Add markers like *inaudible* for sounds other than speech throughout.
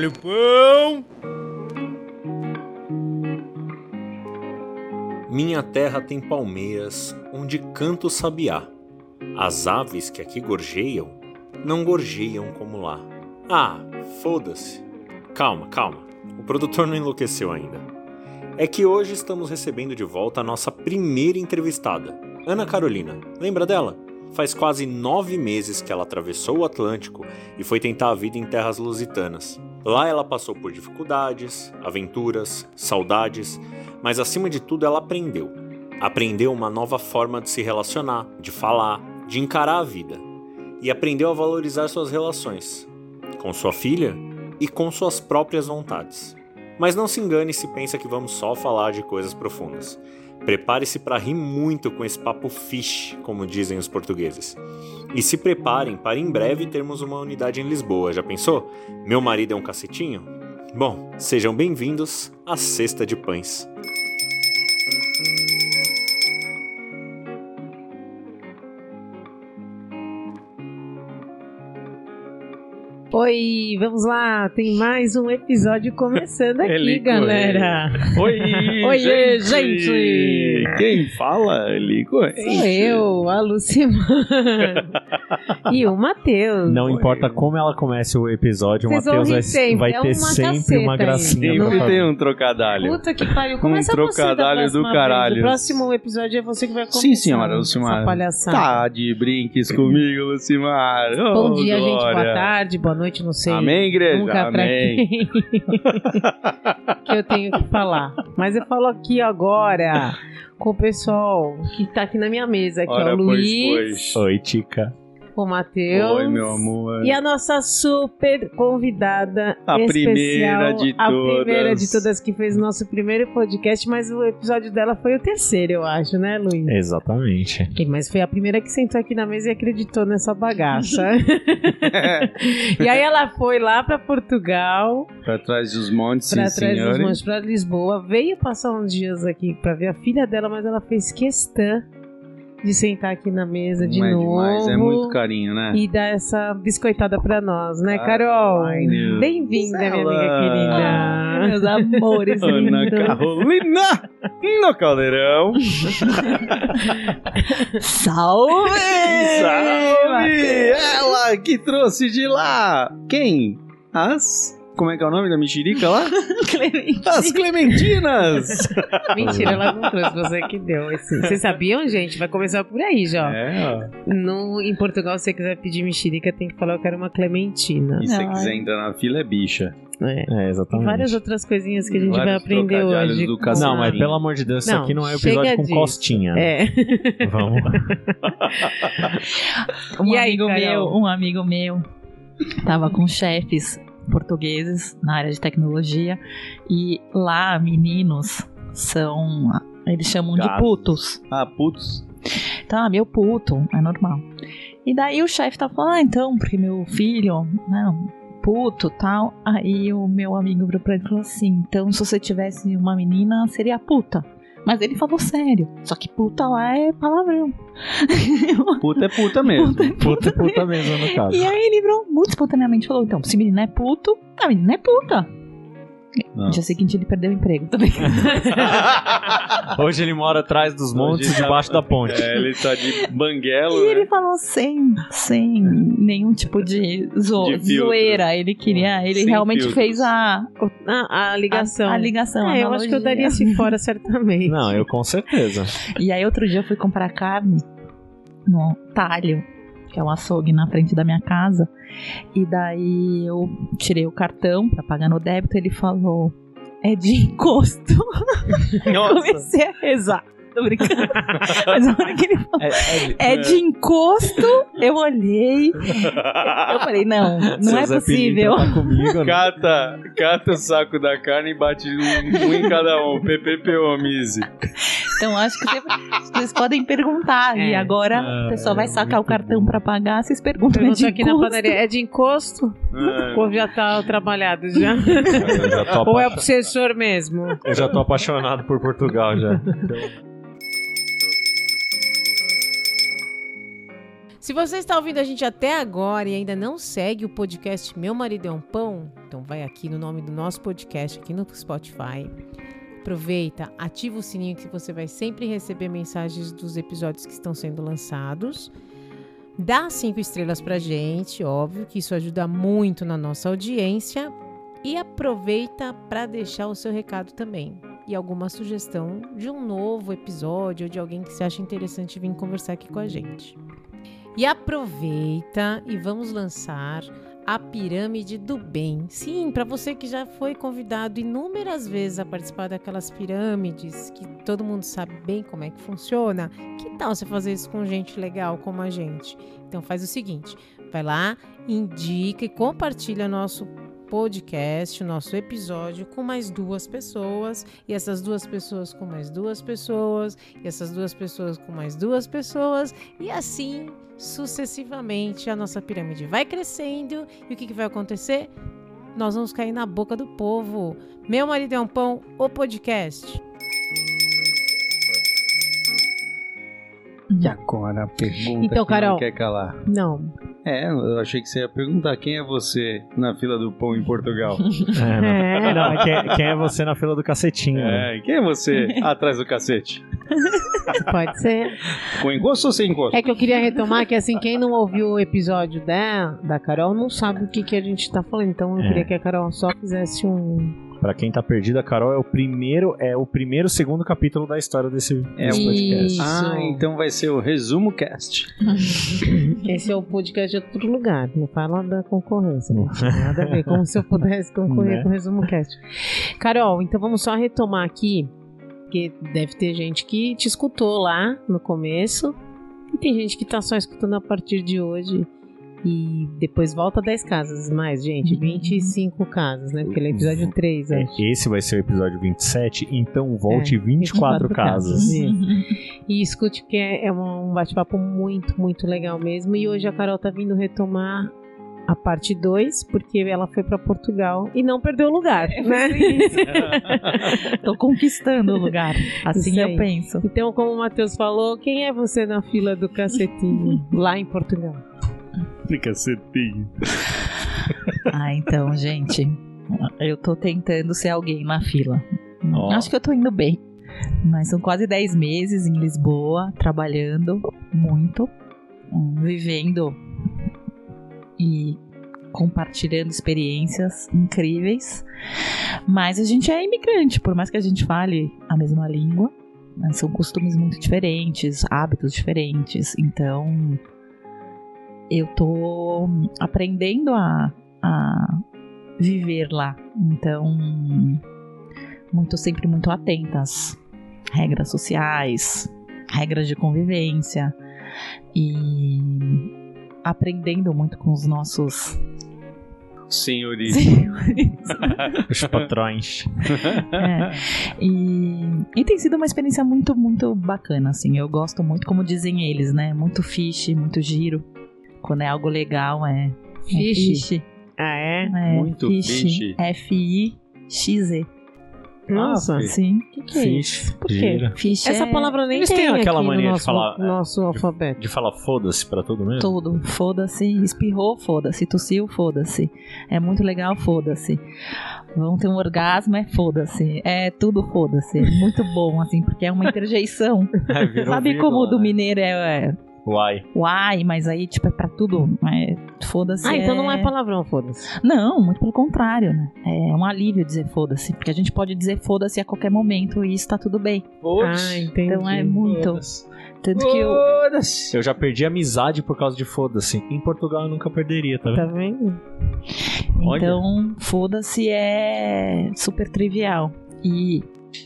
Olha o pão! Minha terra tem palmeiras onde canta o sabiá. As aves que aqui gorjeiam não gorjeiam como lá. Ah, foda-se. Calma, calma. O produtor não enlouqueceu ainda. É que hoje estamos recebendo de volta a nossa primeira entrevistada, Ana Carolina. Lembra dela? Faz quase nove meses que ela atravessou o Atlântico e foi tentar a vida em terras lusitanas. Lá ela passou por dificuldades, aventuras, saudades, mas acima de tudo ela aprendeu. Aprendeu uma nova forma de se relacionar, de falar, de encarar a vida. E aprendeu a valorizar suas relações, com sua filha e com suas próprias vontades. Mas não se engane se pensa que vamos só falar de coisas profundas. Prepare-se para rir muito com esse papo fish, como dizem os portugueses. E se preparem para em breve termos uma unidade em Lisboa, já pensou? Meu marido é um cacetinho? Bom, sejam bem-vindos à Cesta de Pães. Oi, vamos lá, tem mais um episódio começando *laughs* aqui, galera. Oi, *laughs* Oiê, gente. gente. Quem fala, Elico? Sou eu, a Lucimar. *laughs* e o Matheus. Não importa como ela comece o episódio, o Vocês vão Matheus vai, sempre, vai é ter uma sempre uma gracinha Sempre tem um trocadalho. Puta que pariu, começa Um você da trocadalho do caralho. vez. O próximo episódio é você que vai começar. Sim, senhora, Lucimar. Tá de brinques comigo, Lucimar. Bom Oh, dia, gente, boa glória. tarde, boa noite, não sei. Amém, igreja? Nunca pra Amém. quem *laughs* que eu tenho que falar. Mas eu falo aqui agora com o pessoal que tá aqui na minha mesa, que é Ora, o pois, Luiz, pois. Oi, Tica. O Matheus. Oi, meu amor. E a nossa super convidada A especial, primeira de a primeira todas. de todas que fez o nosso primeiro podcast, mas o episódio dela foi o terceiro, eu acho, né, Luiz? Exatamente. E- Mas foi a primeira que sentou aqui na mesa e acreditou nessa bagaça. *laughs* e aí ela foi lá pra Portugal, pra trás dos montes, pra sim, trás dos montes, pra Lisboa, veio passar uns dias aqui pra ver a filha dela, mas ela fez questão de sentar aqui na mesa de Não é novo. demais, é muito carinho, né? E dar essa biscoitada pra nós, né, Ah, Carol? ai, Bem-vinda, minha amiga querida. Meus amores Ana lindos. Carolina no caldeirão. Salve! Salve! Ela que trouxe de lá. Quem? As. Como é que é o nome da mexerica lá? *laughs* Clemente. As Clementinas! *laughs* Mentira, ela não trouxe, você que deu. esse. Vocês sabiam, gente? Vai começar por aí já. É, ó. No, em Portugal, se você quiser pedir mexerica, tem que falar eu quero uma clementina. E se você quiser entrar na fila, é bicha. É. É, E exatamente. várias outras coisinhas que a gente vai aprender hoje. do com-. Não, mas pelo amor de Deus, isso Não, aqui não é episódio com disso. costinha. É. *laughs* Vamos. Um E aí, amigo Carol? meu, um amigo meu tava com chefes portugueses na área de tecnologia e lá meninos são eles chamam de putos. Ah, putz. Então, ah, meu puto, é normal. E daí o chefe tá falando, ah, então, porque meu filho, não, puto tal. Aí o meu amigo virou pra ele e falou assim: então, se você tivesse uma menina, seria puta. Mas ele falou sério. Só que puta lá é palavrão. *laughs* Puta é puta mesmo. Puta e puta mesmo, no caso. E aí ele virou muito espontaneamente falou: então, se menina é puto, a menina é puta. No Nossa. dia seguinte ele perdeu o emprego também. *laughs* Hoje ele mora atrás dos montes, tá- debaixo da ponte. É, ele tá de banguelo, E ele né? falou sem, sem nenhum tipo de, zo- De zoeira. Ele queria, ele Sem realmente filtros. fez a, A, a ligação. a, a ligação. a É, eu acho que eu daria assim *laughs* fora, certamente. Não, eu com certeza. E aí outro dia eu fui comprar carne no talho, que é um açougue na frente da minha casa. E daí eu tirei o cartão pra pagar no débito. Ele falou: é de encosto. *laughs* Comecei a rezar. Tô brincando. *laughs* Mas a hora que ele falou, É, é de encosto, eu olhei. Eu falei: não, não Seu é Zé possível. Tá comigo, né? Cata, cata o saco da carne e bate um, um em cada um. PPPO, Mizzy. Então acho que você- vocês podem perguntar. E É. agora Ah, o pessoal vai é sacar o cartão bom. pra pagar. Vocês perguntam: é Pergunta de aqui na encosto? padaria, é de encosto? Ah, Ou já tá trabalhado já? *laughs* Já, Ou é apa- obsessor mesmo? eu já tô apaixonado por Portugal já. *laughs* Se você está ouvindo a gente até agora e ainda não segue o podcast Meu Marido é um Pão, então vai aqui no nome do nosso podcast, aqui no Spotify. Aproveita, ativa o sininho que você vai sempre receber mensagens dos episódios que estão sendo lançados. Dá cinco estrelas pra gente, óbvio que isso ajuda muito na nossa audiência. E aproveita para deixar o seu recado também. E alguma sugestão de um novo episódio ou de alguém que você acha interessante vir conversar aqui com a gente. E aproveita e vamos lançar a Pirâmide do Bem. Sim, para você que já foi convidado inúmeras vezes a participar daquelas pirâmides, que todo mundo sabe bem como é que funciona, que tal você fazer isso com gente legal como a gente? Então faz o seguinte, vai lá, indica e compartilha nosso podcast, nosso episódio com mais duas pessoas, e essas duas pessoas com mais duas pessoas, e essas duas pessoas com mais duas pessoas, e assim sucessivamente a nossa pirâmide vai crescendo e o que, que vai acontecer? Nós vamos cair na boca do povo. Meu marido é um pão, o podcast. E agora a pergunta Então, que Carol. não quer calar. Não. É, eu achei que você ia perguntar quem é você na fila do pão em Portugal. É, *laughs* né? É. Não, quem, quem é você na fila do cacetinho? né? é, quem é você atrás do cacete? *laughs* Pode ser. Com encosto ou sem encosto? É que eu queria retomar que, assim, quem não ouviu o episódio da, da Carol não sabe o que, que a gente tá falando. Então eu É. queria que a Carol só fizesse um. Pra quem tá perdido, a Carol é o primeiro, é o primeiro, segundo capítulo da história desse, É desse um podcast. Isso. Ah, então vai ser o resumo cast. *laughs* Esse é o podcast de outro lugar. Não fala da concorrência. Não tem nada a ver. Como se eu pudesse concorrer Né? com o Resumo Cast. Carol, então vamos só retomar aqui. Porque deve ter gente que te escutou lá no começo. E tem gente que tá só escutando a partir de hoje. E depois volta 10 casas mais, gente. 25 casas, né? Porque ele é episódio 3, É, acho. Esse vai ser o episódio 27, então volte É, 24, 24 casas. casas. Isso. E escute que é, é um bate-papo muito, muito legal mesmo. E hoje a Carol tá vindo retomar a parte 2, porque ela foi pra Portugal e não perdeu o lugar, né? *laughs* Tô conquistando o lugar. Assim Isso eu penso. Então, como o Matheus falou, quem é você na fila do cacetinho *laughs* lá em Portugal? Cacetinho. *laughs* Ah, então, gente. Eu tô tentando ser alguém na fila. Ó. Acho que eu tô indo bem. Mas são quase 10 meses em Lisboa, trabalhando muito, hum, vivendo e compartilhando experiências incríveis. Mas a gente é imigrante, por mais que a gente fale a mesma língua, né, são costumes muito diferentes, hábitos diferentes. Então, eu tô aprendendo a, a viver lá. Então, muito sempre muito atenta às regras sociais, regras de convivência e aprendendo muito com os nossos Senhorita. *laughs* Os patrões. É. E, e tem sido uma experiência muito, muito bacana, assim. Eu gosto muito, como dizem eles, né? Muito fish, muito giro. Quando é algo legal, é. é Fish? fish. Ah, é? É, Muito fish. F-I-X-E. Nossa, Ah, Sim. o que, que é isso? Fish, Por quê? Fish Essa é palavra nem Eles tem têm aquela aqui mania no de nosso, falar, é, nosso alfabeto. De falar foda-se pra todo mundo. Tudo. Foda-se. Espirrou, foda-se. Tossiu, foda-se. É muito legal, foda-se. Vão ter um orgasmo, é foda-se. É tudo foda-se. É Muito bom, assim, porque é uma *laughs* interjeição. É, Sabe vírgula, como o do né? mineiro é, é Uai. uai, mas aí, tipo, é pra tudo. É, foda-se. Ah, então não é palavrão, foda-se. Não, muito pelo contrário, né? É um alívio dizer foda-se. Porque a gente pode dizer foda-se a qualquer momento e isso tá tudo bem. Ah, entendi. Então é muito. Foda-se. Tanto que eu. Foda-se. Eu já perdi amizade por causa de foda-se. Em Portugal eu nunca perderia, tá vendo? Tá vendo? Então, foda-se é super trivial. E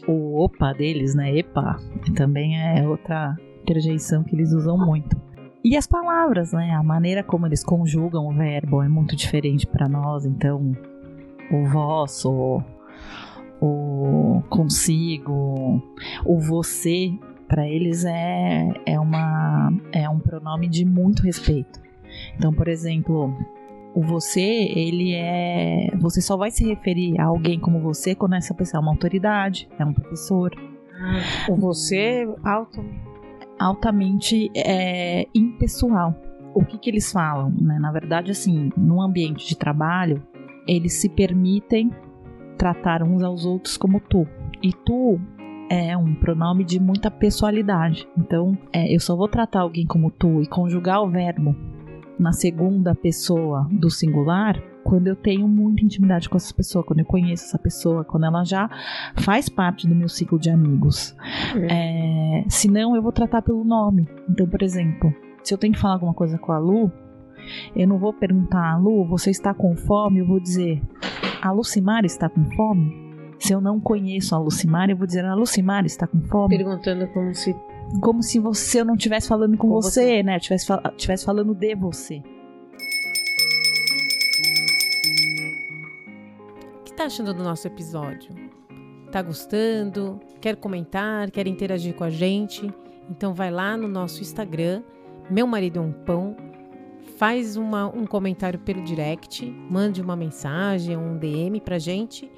o opa deles, né? Epa, também é outra interjeição que eles usam muito. E as palavras, né? A maneira como eles conjugam o verbo é muito diferente para nós. Então, o vosso, o consigo, o você, para eles é, é, uma, é um pronome de muito respeito. Então, por exemplo, o você, ele é. Você só vai se referir a alguém como você quando essa pessoa é uma autoridade, é um professor. O você alto. Altamente é, impessoal. o que, que eles falam? Né? Na verdade, assim, no ambiente de trabalho, eles se permitem tratar uns aos outros como tu. E tu é um pronome de muita pessoalidade. Então, é, eu só vou tratar alguém como tu e conjugar o verbo na segunda pessoa do singular quando eu tenho muita intimidade com essa pessoa, quando eu conheço essa pessoa, quando ela já faz parte do meu ciclo de amigos. É, senão, eu vou tratar pelo nome. Então, por exemplo, se eu tenho que falar alguma coisa com a Lu, eu não vou perguntar, Lu, você está com fome? Eu vou dizer, a Lucimar está com fome? Se eu não conheço a Lucimar, eu vou dizer, a Lucimar está com fome? Perguntando como se. Como se você eu não estivesse falando com, Com você, você. né? Estivesse fal tivesse falando de você. O que tá achando do nosso episódio? Tá gostando? Quer comentar? Quer interagir com a gente? Então vai lá no nosso Instagram, Meu Marido é um Pão, faz uma- um comentário pelo direct, mande uma mensagem, um DM pra gente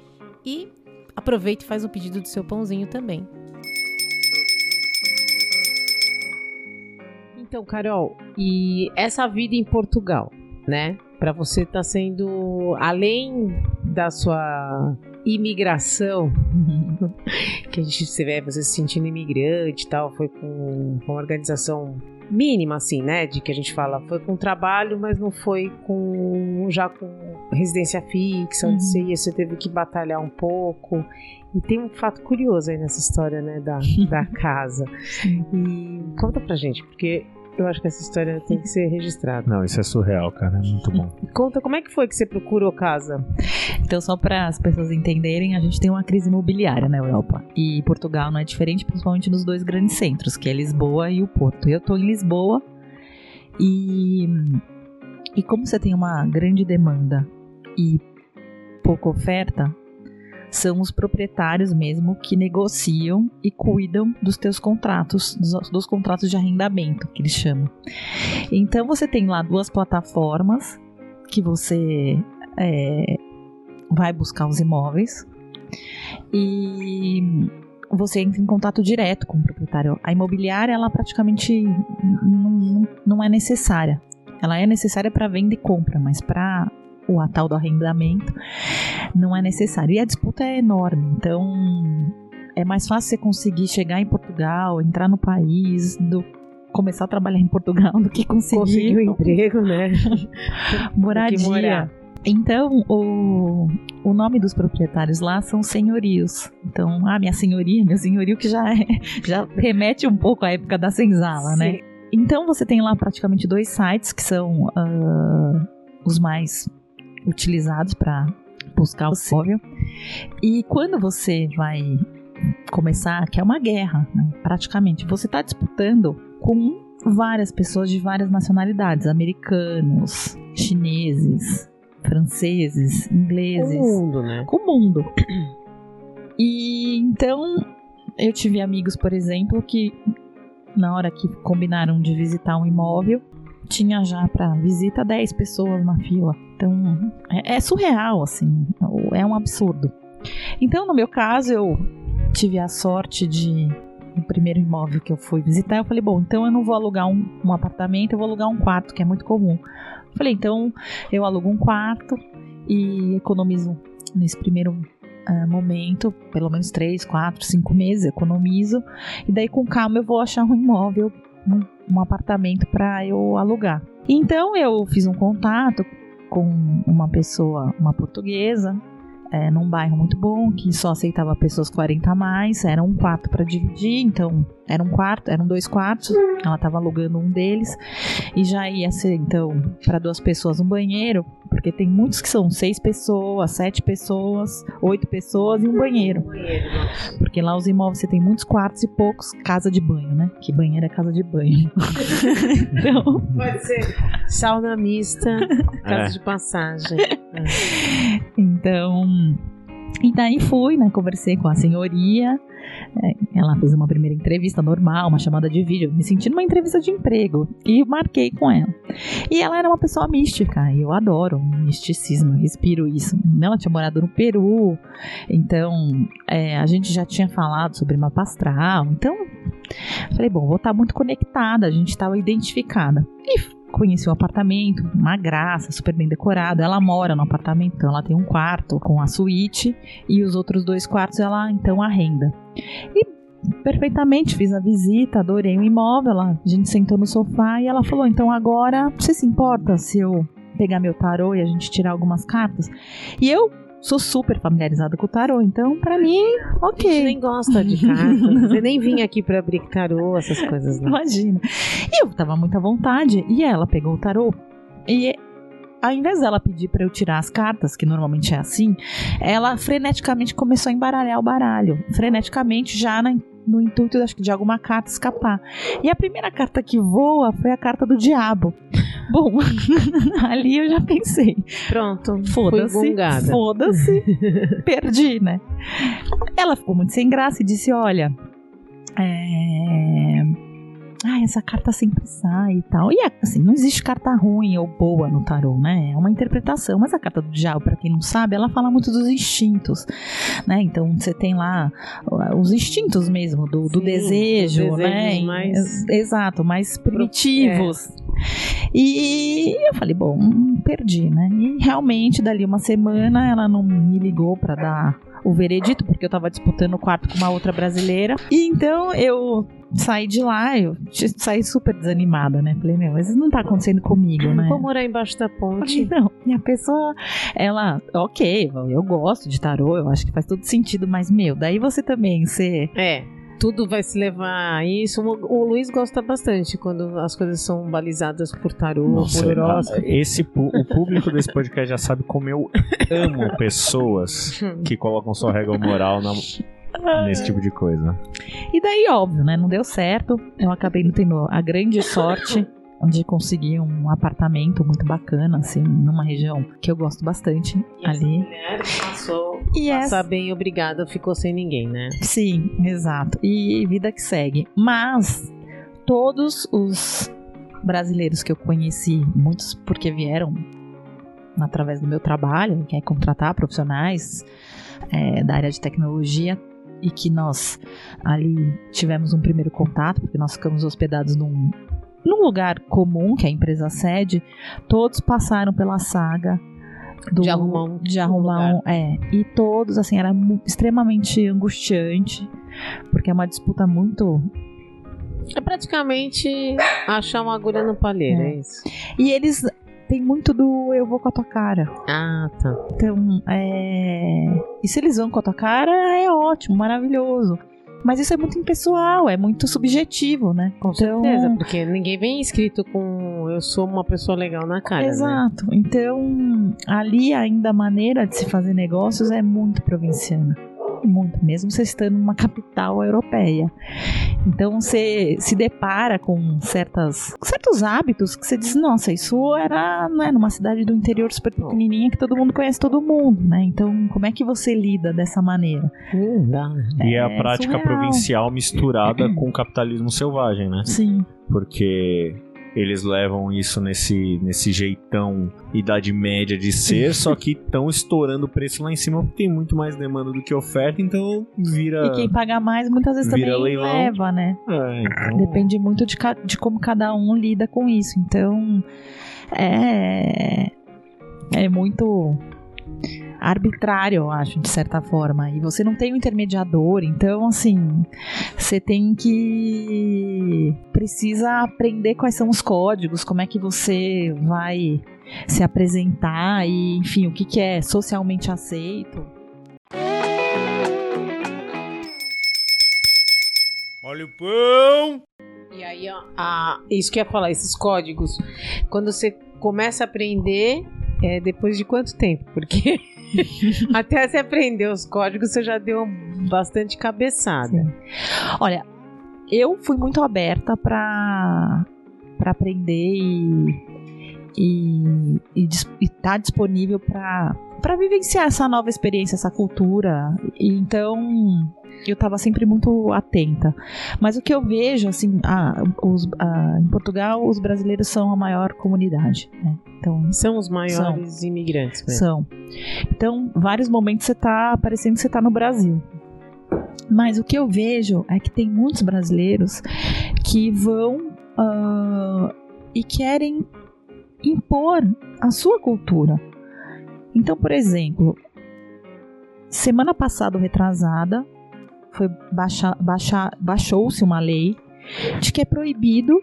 e aproveita e faz um pedido do seu pãozinho também. Então, Carol, e essa vida em Portugal, né? Para você tá sendo além da sua imigração, *laughs* que a gente você vê você se sentindo imigrante e tal, foi com, com uma organização mínima assim, né, de que a gente fala, foi com trabalho, mas não foi com já com residência fixa, onde Uhum. você ia, você teve que batalhar um pouco. E tem um fato curioso aí nessa história, né, da, *laughs* da casa. E conta pra gente, porque eu acho que essa história tem que ser registrada. Não, isso é surreal, cara. É muito bom. Conta como é que foi que você procurou casa? Então, só para as pessoas entenderem, a gente tem uma crise imobiliária na Europa. E Portugal não é diferente, principalmente nos dois grandes centros, que é Lisboa e o Porto. Eu estou em Lisboa e, e como você tem uma grande demanda e pouca oferta, são os proprietários mesmo que negociam e cuidam dos teus contratos, dos, dos contratos de arrendamento, que eles chamam. Então você tem lá duas plataformas que você é, vai buscar os imóveis e você entra em contato direto com o proprietário. A imobiliária, ela praticamente não, não, não é necessária. Ela é necessária para venda e compra, mas para o a tal do arrendamento não é necessário. E a disputa é enorme, então é mais fácil você conseguir chegar em Portugal, entrar no país, do começar a trabalhar em Portugal *laughs* do que conseguir Conseguiu um *laughs* emprego, né? *laughs* moradia. Morar. Então, o, o nome dos proprietários lá são senhorios. Então, ah, minha senhoria, meu senhorio, que já, é, já remete um pouco à época da senzala, né? Sim. Então, você tem lá praticamente dois sites que são ah, os mais utilizados para buscar o imóvel. E quando você vai começar, que é uma guerra, né? praticamente, você está disputando com várias pessoas de várias nacionalidades, americanos, chineses, franceses, ingleses, O mundo, né? com o mundo. E então eu tive amigos, por exemplo, que na hora que combinaram de visitar um imóvel, tinha já para visita 10 pessoas na fila. Então é, é surreal, assim, é um absurdo. Então, no meu caso, eu tive a sorte de. No primeiro imóvel que eu fui visitar, eu falei: bom, então eu não vou alugar um, um apartamento, eu vou alugar um quarto, que é muito comum. Falei: então eu alugo um quarto e economizo nesse primeiro ah, momento, pelo menos 3, 4, 5 meses, economizo. E daí com calma eu vou achar um imóvel, um, apartamento para eu alugar. Então eu fiz um contato com uma pessoa, uma portuguesa, é, num bairro muito bom, que só aceitava pessoas 40 a mais, era um quarto para dividir, então era um quarto, eram dois quartos, ela estava alugando um deles, e já ia ser então para duas pessoas um banheiro, porque tem muitos que são seis pessoas, sete pessoas, oito pessoas e um banheiro. Porque lá os imóveis você tem muitos quartos e poucos casa de banho, né? Que banheiro é casa de banho. *laughs* então, Pode ser sauna mista, *laughs* casa É. de passagem. Então, *laughs* e daí fui, né? Conversei com a senhoria. é, ela fez uma primeira entrevista normal, uma chamada de vídeo, me senti numa entrevista de emprego. E marquei com ela. E ela era uma pessoa mística, e eu adoro misticismo, eu respiro isso. Ela tinha morado no Peru, então é, a gente já tinha falado sobre mapa astral. Então, falei, bom, vou estar muito conectada, a gente estava identificada. E conheci o apartamento, uma graça, super bem decorado. Ela mora no apartamento, então ela tem um quarto com a suíte e os outros dois quartos ela então arrenda. E perfeitamente, fiz a visita, adorei o imóvel, a gente sentou no sofá e ela falou: "Então agora, você se importa se eu pegar meu tarô e a gente tirar algumas cartas?" E eu sou super familiarizada com o tarô, então pra mim, A gente OK. nem gosta de cartas. Você nem vinha aqui pra abrir tarô, essas coisas, né? Imagina. E eu tava muito à vontade. E ela pegou o tarô. E ao invés dela pedir pra eu tirar as cartas, que normalmente é assim, ela freneticamente começou a embaralhar o baralho. Freneticamente, já na- no intuito acho que, de alguma carta escapar. E a primeira carta que voa foi a carta do diabo. *laughs* Bom, *laughs* ali eu já pensei. Pronto, Foda-se. Foda-se. *laughs* Perdi, né? Ela ficou muito sem graça e disse: Olha, é. Ah, essa carta sempre sai e tal. E assim, não existe carta ruim ou boa no tarô, né? É uma interpretação. Mas a carta do diabo, pra quem não sabe, ela fala muito dos instintos, né? Então você tem lá uh, os instintos mesmo do, do Sim, desejo, né? mais- Ex- Exato, mais primitivos. E eu falei, bom, perdi, né? E realmente, dali uma semana, ela não me ligou pra dar o veredito, porque eu tava disputando o quarto com uma outra brasileira. E então eu saí de lá, eu saí super desanimada, né? Falei, meu, mas isso não tá acontecendo comigo, né? Vou morar embaixo da ponte. Não, e a pessoa, ela, ok, eu gosto de tarô, eu acho que faz todo sentido, mas, meu, daí você também, você É. Tudo vai se levar a isso. O Luiz gosta bastante quando as coisas são balizadas por tarô, Nossa, por horóscopo. esse, pu- o público desse podcast já sabe como eu amo pessoas *laughs* que colocam sua regra moral na- nesse tipo de coisa. E daí, óbvio, né? Não deu certo. Eu acabei não tendo a grande sorte de conseguir um apartamento muito bacana, assim, numa região que eu gosto bastante E essa ali. mulher passou, E essa, bem obrigada, ficou sem ninguém, né? sim, exato. E vida que segue. Mas todos os brasileiros que eu conheci, muitos porque vieram através do meu trabalho, que é contratar profissionais é, da área de tecnologia, e que nós ali tivemos um primeiro contato, porque nós ficamos hospedados num, num lugar comum, que é a empresa sede, todos passaram pela saga do- De arrumar um- de um arrumar um- é, e todos assim era extremamente angustiante, porque é uma disputa muito É praticamente achar uma agulha no palheiro, é, É. isso. e eles têm muito do eu vou com a tua cara. Ah, tá. Então, é. E se eles vão com a tua cara, é ótimo, maravilhoso. Mas isso é muito impessoal, é muito subjetivo, né? Com Então- certeza, porque ninguém vem escrito com eu sou uma pessoa legal na cara, né? Exato. Então, ali ainda a maneira de se fazer negócios é muito provinciana. Muito, mesmo você estando numa capital europeia. Então você se depara com certas, certos hábitos que você diz, nossa, isso era né, numa cidade do interior super pequenininha que todo mundo conhece todo mundo, né? Então, como é que você lida dessa maneira? Não dá. E é a É prática surreal. provincial misturada *clears throat* com o capitalismo selvagem, né? Sim. Porque eles levam isso nesse, nesse jeitão idade média de ser, *laughs* só que estão estourando o preço lá em cima porque tem muito mais demanda do que oferta, então vira. E quem paga mais muitas vezes também leilão. leva, né? É, então- Depende muito de, de como cada um lida com isso. Então, é. É muito arbitrário, eu acho, de certa forma. E você não tem um intermediador, então, assim, você tem que. Precisa aprender quais são os códigos, como é que você vai se apresentar e, enfim, o que, que é socialmente aceito. Olha o pão! E aí, ó, a- isso que eu ia falar, esses códigos, quando você começa a aprender, é depois de quanto tempo? Porque *laughs* até você aprender os códigos, você já deu bastante cabeçada. Sim. Olha, eu fui muito aberta para para aprender e e e dis- e tá disponível para para vivenciar essa nova experiência, essa cultura. E então eu estava sempre muito atenta. Mas o que eu vejo, assim, ah, os- ah, em Portugal, os brasileiros são a maior comunidade. Né? Então, São os maiores imigrantes mesmo. são. Então, vários momentos você tá parecendo que você tá no Brasil. Mas o que eu vejo é que tem muitos brasileiros que vão ah, e querem impor a sua cultura. Então, por exemplo, semana passada, retrasada, foi baixa, baixa, baixou-se uma lei de que é proibido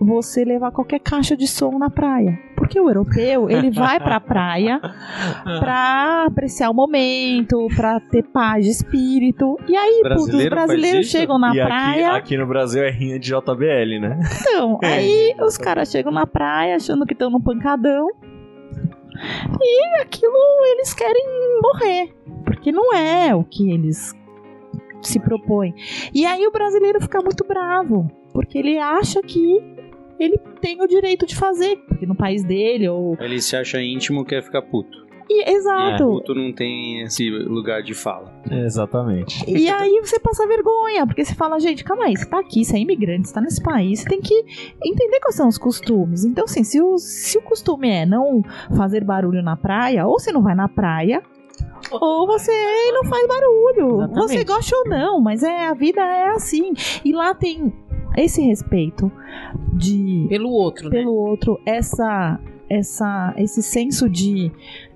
você levar qualquer caixa de som na praia. Porque o europeu, ele vai pra praia *laughs* pra apreciar o momento, pra ter paz de espírito. E aí, putz, os Brasileiro faz brasileiros chegam na e aqui, praia. aqui no Brasil é rinha de JBL, né? Então, *laughs* aí os caras chegam na praia achando que estão no pancadão. E aquilo eles querem morrer. Porque não é o que eles se propõem. E aí o brasileiro fica muito bravo. Porque ele acha que ele tem o direito de fazer. Porque no país dele, ou. Ele se acha íntimo quer ficar puto. E, exato. Puto não tem esse lugar de fala. Exatamente. E aí você passa vergonha, porque você fala, gente, calma aí, você tá aqui, você é imigrante, você tá nesse país, você tem que entender quais são os costumes. Então, assim, se o, se o costume é não fazer barulho na praia, ou você não vai na praia, ou você não faz barulho. Exatamente. Você gosta ou não, mas é a vida é assim. E lá tem esse respeito de Pelo outro, né? pelo outro, essa, essa, esse senso de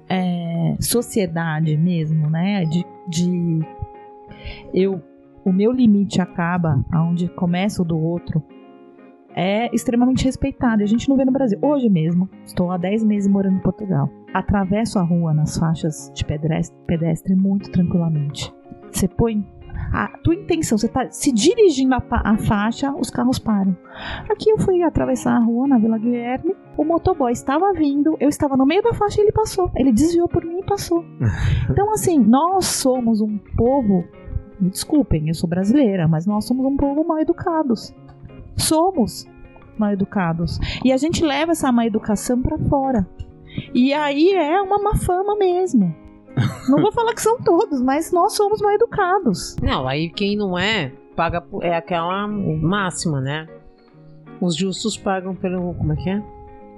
é, sociedade mesmo, né? De, de eu, o meu limite acaba aonde começa o do outro. É extremamente respeitado. A gente não vê no Brasil. Hoje mesmo, estou há 10 meses morando em Portugal. Atravesso a rua nas faixas de pedestre, pedestre muito tranquilamente. Você põe a tua intenção, você tá se dirigindo a faixa, os carros param. Aqui eu fui atravessar a rua na Vila Guilherme, o motoboy estava vindo, eu estava no meio da faixa e ele passou. Ele desviou por mim e passou. *laughs* Então, assim, nós somos um povo, me desculpem, eu sou brasileira, mas nós somos um povo mal educados. Somos mal educados. E a gente leva essa má educação pra fora. E aí é uma má fama mesmo. Não vou falar que são todos, mas nós somos mal educados. Não, aí quem não é, paga. por- É aquela máxima, né? Os justos pagam pelo. Como é que é?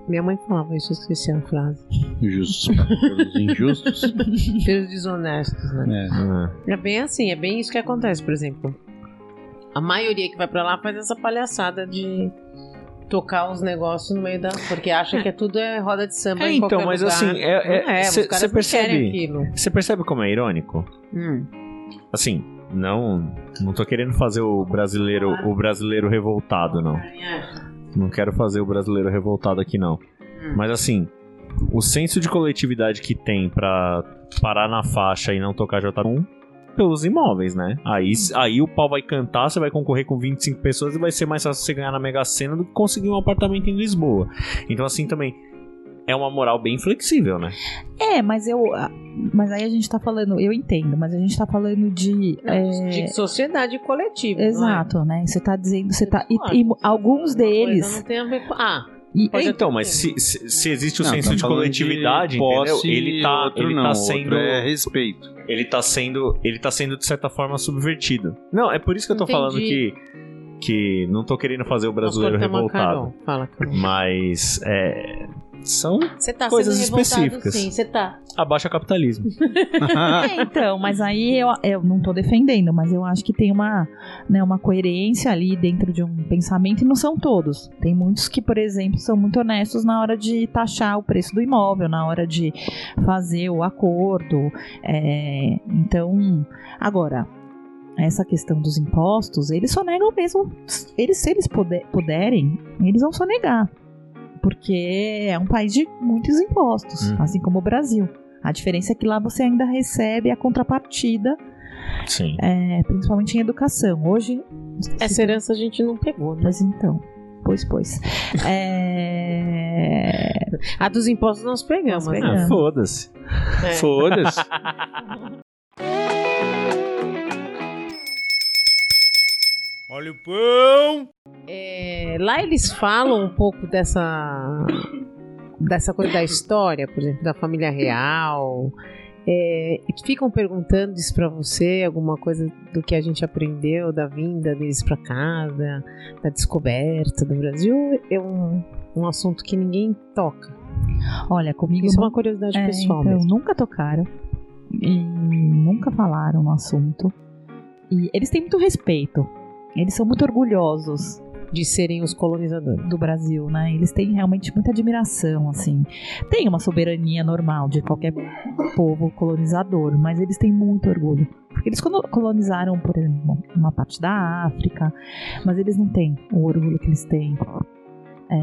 Minha mãe falava isso, eu esqueci a frase. Justos pelos injustos. *laughs* Pelos desonestos, né? É. É bem assim, é bem isso que acontece, por exemplo. A maioria que vai pra lá faz essa palhaçada de tocar os negócios no meio da. Porque acha que é tudo é roda de samba É, em então, mas lugar. assim, é- é- Não é, não percebe-. Você percebe como é irônico? Hum. Assim, não, não tô querendo fazer o brasileiro, o brasileiro revoltado, não. Não quero fazer o brasileiro revoltado aqui, não. Hum. Mas assim, o senso de coletividade que tem pra parar na faixa e não tocar J1 pelos imóveis, né? Aí, aí o pau vai cantar, você vai concorrer com 25 pessoas e vai ser mais fácil você ganhar na Mega Sena do que conseguir um apartamento em Lisboa. Então, assim, também é uma moral bem flexível, né? É, mas eu. ah, Mas aí a gente tá falando, eu entendo, mas a gente tá falando de. Não, é, De sociedade coletiva. não é? Exato, né? Você tá dizendo, você tá. E, Claro, e alguns deles. Não tem a ver com. Ah, e- Pode então, mas se, se, existe o Não, senso tá de coletividade, de posse, entendeu? Ele tá, outro ele não, tá outro sendo. é respeito. Ele tá sendo. Ele tá sendo, de certa forma, subvertido. Não, é por isso que eu tô Entendi. falando que. Que não tô querendo fazer o brasileiro revoltado. Carol. Fala, Carol. Mas. É. São. Tá Coisas específicas. Sim, você tá. Abaixa capitalismo. *laughs* *laughs* É, então, mas aí eu, eu não tô defendendo, mas eu acho que tem uma, né, uma coerência ali dentro de um pensamento, e não são todos. Tem muitos que, por exemplo, são muito honestos na hora de taxar o preço do imóvel, na hora de fazer o acordo. é, então, agora. Essa questão dos impostos, eles só negam mesmo. Eles, se eles puder- puderem, eles vão só negar. Porque é um país de muitos impostos, Hum. assim como o Brasil. A diferença é que lá você ainda recebe a contrapartida, Sim. é, principalmente em educação. Hoje. Essa herança a gente não pegou, né? Pois então. Pois, pois. É... A dos impostos nós pegamos. Nós né? pegamos. Ah, Foda-se. É. Foda-se. *laughs* Olha o pão! É, lá eles falam um pouco dessa dessa coisa da história, por exemplo, da família real. É, e ficam perguntando isso pra você, alguma coisa do que a gente aprendeu da vinda deles pra cá, da, descoberta do Brasil. É um, um assunto que ninguém toca. Olha, comigo. Isso é uma curiosidade é, pessoal então, mesmo. nunca tocaram. E nunca falaram no assunto. E eles têm muito respeito. Eles são muito orgulhosos De serem os colonizadores. do Brasil, né? Eles têm realmente muita admiração, assim. Tem uma soberania normal de qualquer povo colonizador, mas eles têm muito orgulho. Porque eles colo- colonizaram, por exemplo, uma parte da África, mas eles não têm o orgulho que eles têm é,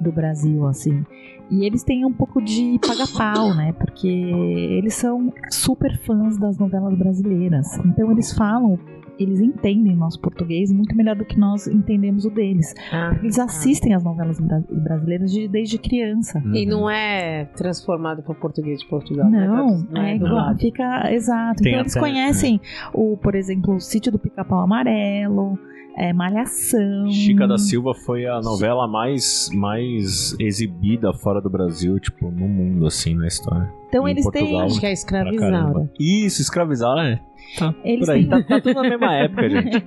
do Brasil, assim. E eles têm um pouco de paga-pau, né? Porque eles são super fãs das novelas brasileiras. Então eles falam, eles entendem nosso português muito melhor do que nós entendemos o deles. Ah, Eles assistem as novelas bra- brasileiras de- desde criança. E não é transformado para português de Portugal. né? Não, Não é do igual, fica exato. Tem então eles conhecem o, por exemplo, o sítio do Pica-Pau Amarelo, é, Malhação. Chica da Silva foi a novela mais, mais exibida fora do Brasil, tipo, no mundo, assim, na história. Então em eles Portugal. têm, Acho que é escravizaura. Isso, escravizaura, é. Tá, eles por aí. têm Tá, tá tudo na mesma época, gente.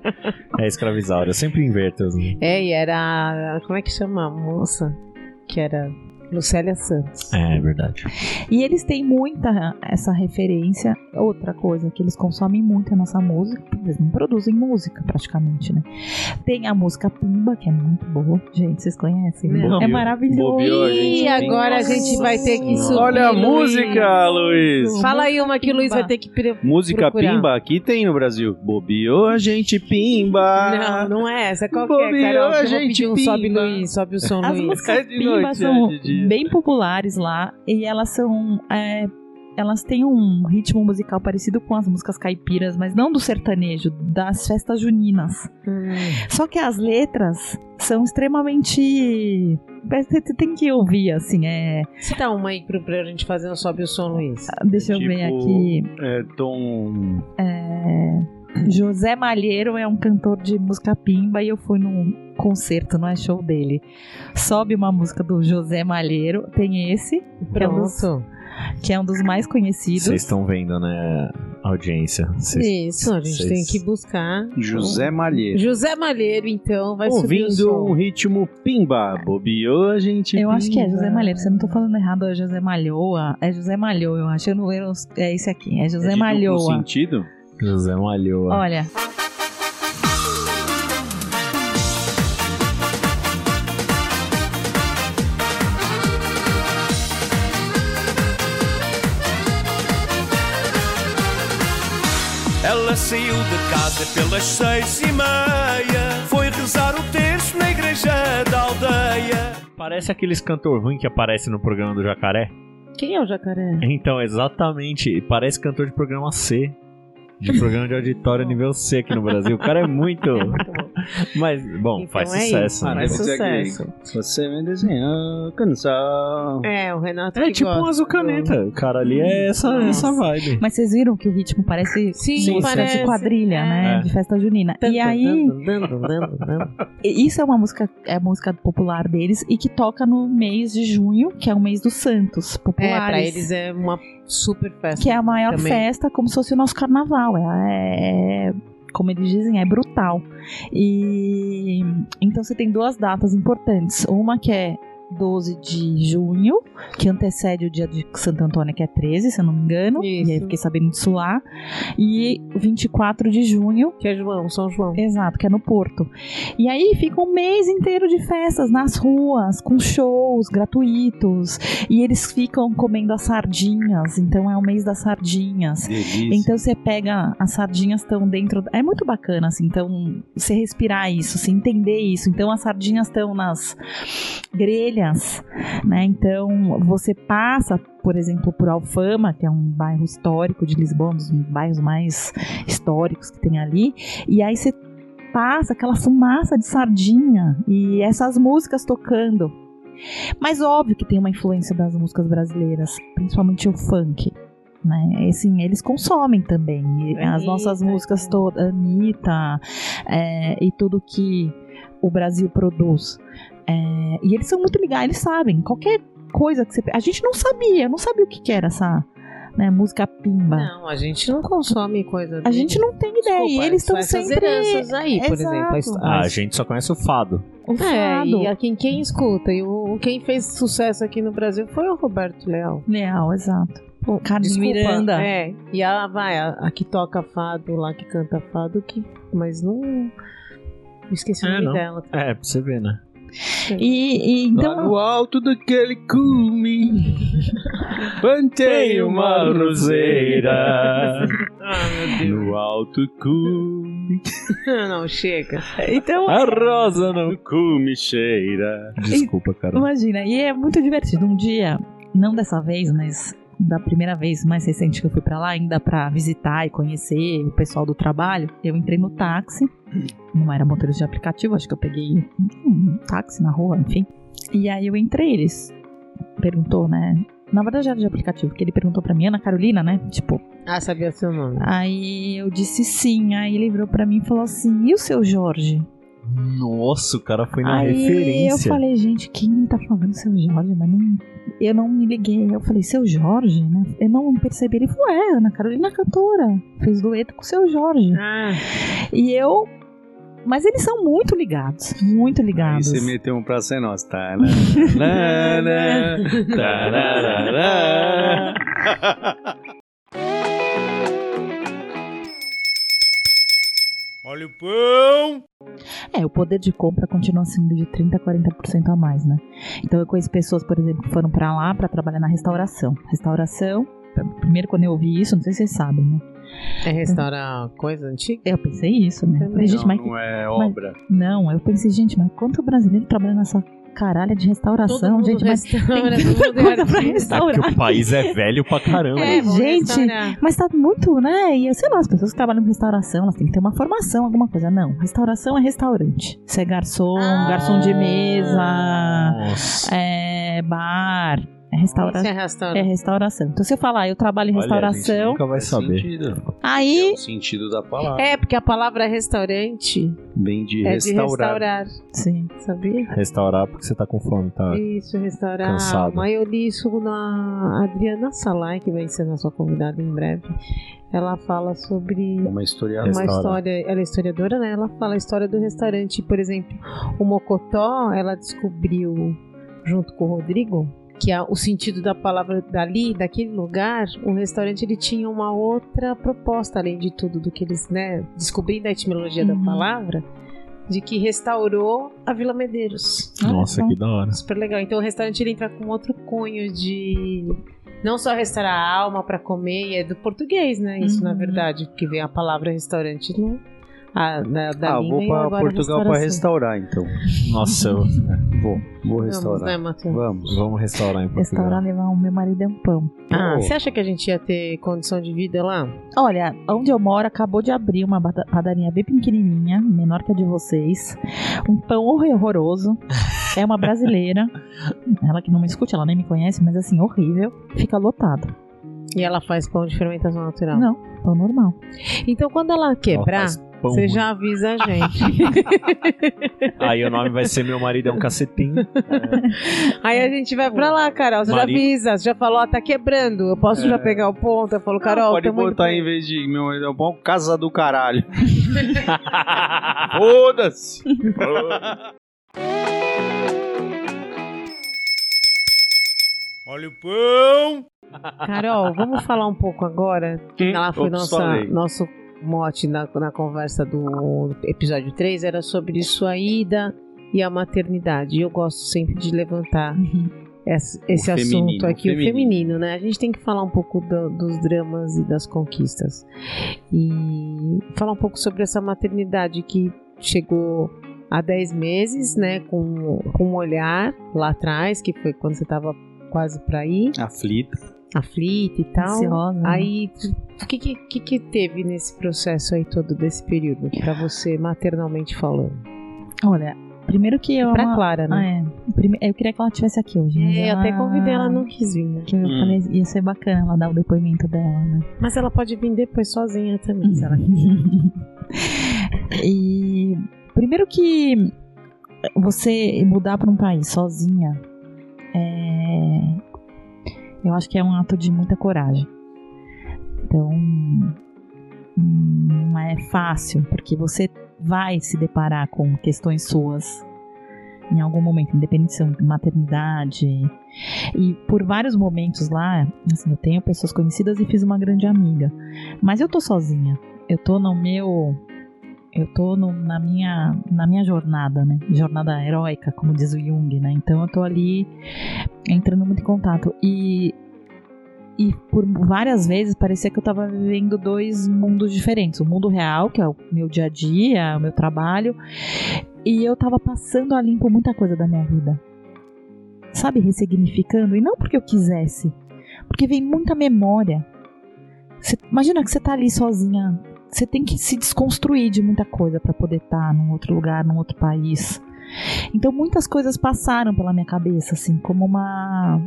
É escravizaura, eu sempre inverto. assim. É, e era. Como é que chama a moça? Que era Lucélia Santos. É, é verdade. E eles têm muita essa referência. Outra coisa que eles consomem muito é a nossa música. Eles não produzem música praticamente, né? Tem a música Pimba, que é muito boa. Gente, vocês conhecem? Não. É maravilhoso. Bobeou, a gente. E agora a gente vai ter que subir. Olha a Luiz. música, Luiz! Fala aí uma que o Luiz Pimba. vai ter que pre- Música procurar. pimba aqui tem no Brasil. Bobeou a gente pimba. Não, não é essa. Qual que é, Bobeou, Carol? A gente um sobe pimba. Luiz, sobe o som As Luiz. músicas É de Pimba noite, são é de. Bem populares lá e elas são. é, elas têm um ritmo musical parecido com as músicas caipiras, mas não do sertanejo, das festas juninas. Hum. Só que as letras são extremamente. Você tem que ouvir, assim, é. Cita uma aí pro, pra gente fazer um sobe o som Luiz. Deixa eu ver Tipo, aqui. É, tom. É, José Malheiro é um cantor de música pimba e eu fui num concerto, não é show dele. Sobe uma música do José Malheiro, tem esse, que é um dos, que é um dos mais conhecidos. Vocês estão vendo, né, audiência. Vocês- Isso, a gente vocês- tem que buscar. José Malheiro. José Malheiro, então, vai subir o Ouvindo um ritmo pimba. Bobeou a gente Eu acho que é pimba. José Malheiro, se eu não tô falando errado, é José Malhoa. É José Malhoa, eu acho. Eu não, eu é esse aqui, é É José de duplo Malhoa. sentido? José Malhoa. Olha. Ela saiu de casa pelas seis e meia. Foi rezar o terço na igreja da aldeia. Parece aqueles cantor ruim que aparece no programa do Jacaré. Quem é o jacaré? Então, exatamente. Parece cantor de programa C. De programa de auditório nível C aqui no Brasil. O cara é muito. *laughs* Mas, bom, Então faz é sucesso. né? faz sucesso. Você me desenhou canção. É, o Renato É que tipo um gosta azul do- caneta. O cara ali é essa, essa vibe. Mas vocês viram que o ritmo parece Sim, música parece. de quadrilha, né? É. De festa junina. E aí, isso é uma música, é música popular deles e que toca no mês de junho, que é o mês dos santos É, populares. pra eles é uma super festa. que é a maior também. festa, como se fosse o nosso carnaval. É, é- como eles dizem, é brutal. E então você tem duas datas importantes. Uma que é 12 de junho, que antecede o dia de Santo Antônio, que é 13, se eu não me engano. Isso. E aí eu fiquei sabendo disso lá. E 24 de junho, Que é João, São João. Exato, que é no Porto. E aí fica um mês inteiro de festas nas ruas, com shows gratuitos. E eles ficam comendo as sardinhas. Então é o mês das sardinhas. Delícia. Então você pega, as sardinhas estão dentro. É muito bacana, assim. Então, você respirar isso, você entender isso. Então, as sardinhas estão nas grelhas, né? Então, você passa, por exemplo, por Alfama, que é um bairro histórico de Lisboa, um dos bairros mais históricos que tem ali. E aí você passa aquela fumaça de sardinha e essas músicas tocando. Mas óbvio que tem uma influência das músicas brasileiras, principalmente o funk. Né? Assim, eles consomem também. E As nossas Anitta, músicas todas, Anitta é, e tudo que o Brasil produz. É, e eles são muito ligados, eles sabem. Qualquer coisa que você. A gente não sabia, não sabia o que, que era essa né, música pimba. Não, a gente não consome coisa A gente não tem ideia. Desculpa, e eles estão essas sempre. heranças aí, por Exato. exemplo. a Ah, a gente só conhece o fado. O É, fado. e a quem, quem escuta. E o, quem fez sucesso aqui no Brasil foi o Roberto Leal. Leal, exato. Carlos Desculpa, Miranda. É, e a, vai, a, a que toca fado lá, que canta fado, que, mas não. Esqueci o É, nome não. dela. É, pra você ver, né? E, e Lá então. no alto daquele cume Plantei uma roseira Ah, No alto cume. Não, chega. Então, A rosa não. No cume cheira Desculpa, cara. imagina, e é muito divertido. Um dia, não dessa vez, mas da primeira vez mais recente que eu fui pra lá, ainda pra visitar e conhecer o pessoal do trabalho, eu entrei no táxi. Não era motorista de aplicativo, acho que eu peguei um táxi na rua, enfim. E aí eu entrei, eles perguntou, né? Na verdade era de aplicativo, que ele perguntou pra mim, Ana Carolina, né? Tipo, Ah, sabia seu nome. aí eu disse sim, aí ele virou pra mim e falou assim: e o seu Jorge? Nossa, o cara foi na Aí referência. eu falei, gente, quem tá falando seu Jorge? Mas não, eu não me liguei. Eu falei, seu Jorge, né? Eu não percebi. Ele falou, é, Ana Carolina cantora. Fez dueto com o seu Jorge. Ah, E eu. Mas eles são muito ligados. Muito Aí ligados. você meteu um pra ser nosso tá? Na, *laughs* *laughs* Olha o pão. É, o poder de compra continua sendo de 30% a 40% a mais, né? Então eu conheço pessoas, por exemplo, que foram pra lá pra trabalhar na restauração. Restauração, primeiro quando eu ouvi isso, não sei se vocês sabem, né? é restaurar coisa antiga? Eu pensei isso, né? Eu Falei, gente, Não, mas não é obra Não, eu pensei, gente, mas quanto brasileiro trabalha nessa caralha de restauração, gente, mas restaura, tem é coisa pra artista. É restaurar. porque o país é velho pra caramba. É, gente, restaurar. Mas tá muito, né? E sei lá, as pessoas que trabalham com restauração, elas têm que ter uma formação, alguma coisa. Não, restauração é restaurante. Você é garçom, Ah. garçom de mesa, Nossa. é bar, é Isso restauração. é É restauração. Então, se eu falar, eu trabalho em Olha, a gente restauração, nunca vai saber. sentido. É aí. o sentido da palavra É, porque a palavra restaurante Vem de é de restaurar restaurar, Sim. sabia? Restaurar porque você tá com fome, tá? Isso, restaurar. Cansado. Mas eu li isso na Adriana Salai, que vai ser nossa convidada em breve. Ela fala sobre Uma historiadora uma Restaurar. história, ela é historiadora, né? Ela fala a história do restaurante. Por exemplo, o Mocotó, ela descobriu, junto com o Rodrigo, que a- o sentido da palavra dali, daquele lugar, o restaurante ele tinha uma outra proposta, além de tudo do que eles, né, descobrindo a etimologia da Uhum. palavra, de que restaurou a Vila Medeiros. Nossa, só. que da hora. Super legal. Então o restaurante ele entra com outro cunho de não só restaurar a alma para comer, e é do português, né? Isso na Uhum. verdade, porque vem a palavra restaurante no a, da, da Ah, língua vou pra agora Portugal pra restauração. restaurar então Nossa, eu... *laughs* Vou, vou Vamos, restaurar né, Matheus? Vamos vamos restaurar em Portugal. Restaurar, levar o meu marido é um pão. Ah, você acha que a gente ia ter condição de vida lá? Olha, onde eu moro acabou de abrir uma padarinha bem pequenininha, menor que a de vocês. Um pão horroroso. É uma brasileira. *laughs* Ela que não me escute, ela nem me conhece, mas assim, horrível. Fica lotado. E ela faz pão de fermentação natural. Não, pão normal. Então quando ela quebrar, faz pão você ruim. já avisa a *laughs* gente. Aí o nome vai ser Meu Marido é um Cacetinho. Aí a gente vai pra lá, Carol. Você Mari- já avisa, você já falou, ó, tá quebrando. Eu posso já pegar o ponto? Eu falo, Carol, Pode tamo indo botar pra- em vez de meu marido é um pão, casa do caralho *laughs* Foda-se Olha o pão. Carol, vamos falar um pouco agora. Que ela foi Ops, nossa, nosso mote na, na conversa do episódio 3, era sobre sua ida e a maternidade. E eu gosto sempre de levantar esse, esse O assunto feminino, aqui, o o feminino, né? A gente tem que falar um pouco do- dos dramas e das conquistas. E falar um pouco sobre essa maternidade que chegou há 10 meses, né? Com, com um olhar lá atrás, que foi quando você estava quase para ir Aflita aflita e tal. Ansiosa. né? Aí, o que, que, que teve nesse processo aí todo desse período, pra você, maternalmente falando? Olha, primeiro que eu. Pra Clara, né? Ah, é. Prime- Eu queria que ela estivesse aqui hoje. É, eu até ela- convidei, ela não quis vir, né? Que eu Hum. falei, ia ser bacana ela dar o depoimento dela, né? Mas ela pode vir depois sozinha também, se ela quiser. *laughs* e primeiro que você mudar para um país sozinha, é, eu acho que é um ato de muita coragem. Então, hum, não é fácil, porque você vai se deparar com questões suas em algum momento, independente se é maternidade. E por vários momentos lá, assim, eu tenho pessoas conhecidas e fiz uma grande amiga. Mas eu tô sozinha. Eu tô no meu eu tô no- na, minha, na minha jornada, né? Jornada heróica, como diz o Jung, né? Então eu tô ali entrando muito em contato. E, e por várias vezes parecia que eu tava vivendo dois mundos diferentes. O mundo real, que é o meu dia a dia, o meu trabalho, e eu tava passando a limpo muita coisa da minha vida. Sabe, ressignificando. E não porque eu quisesse, porque vem muita memória. Imagina que você tá ali sozinha. Você tem que se desconstruir de muita coisa para poder estar num outro lugar, num outro país. Então muitas coisas passaram pela minha cabeça, assim, como uma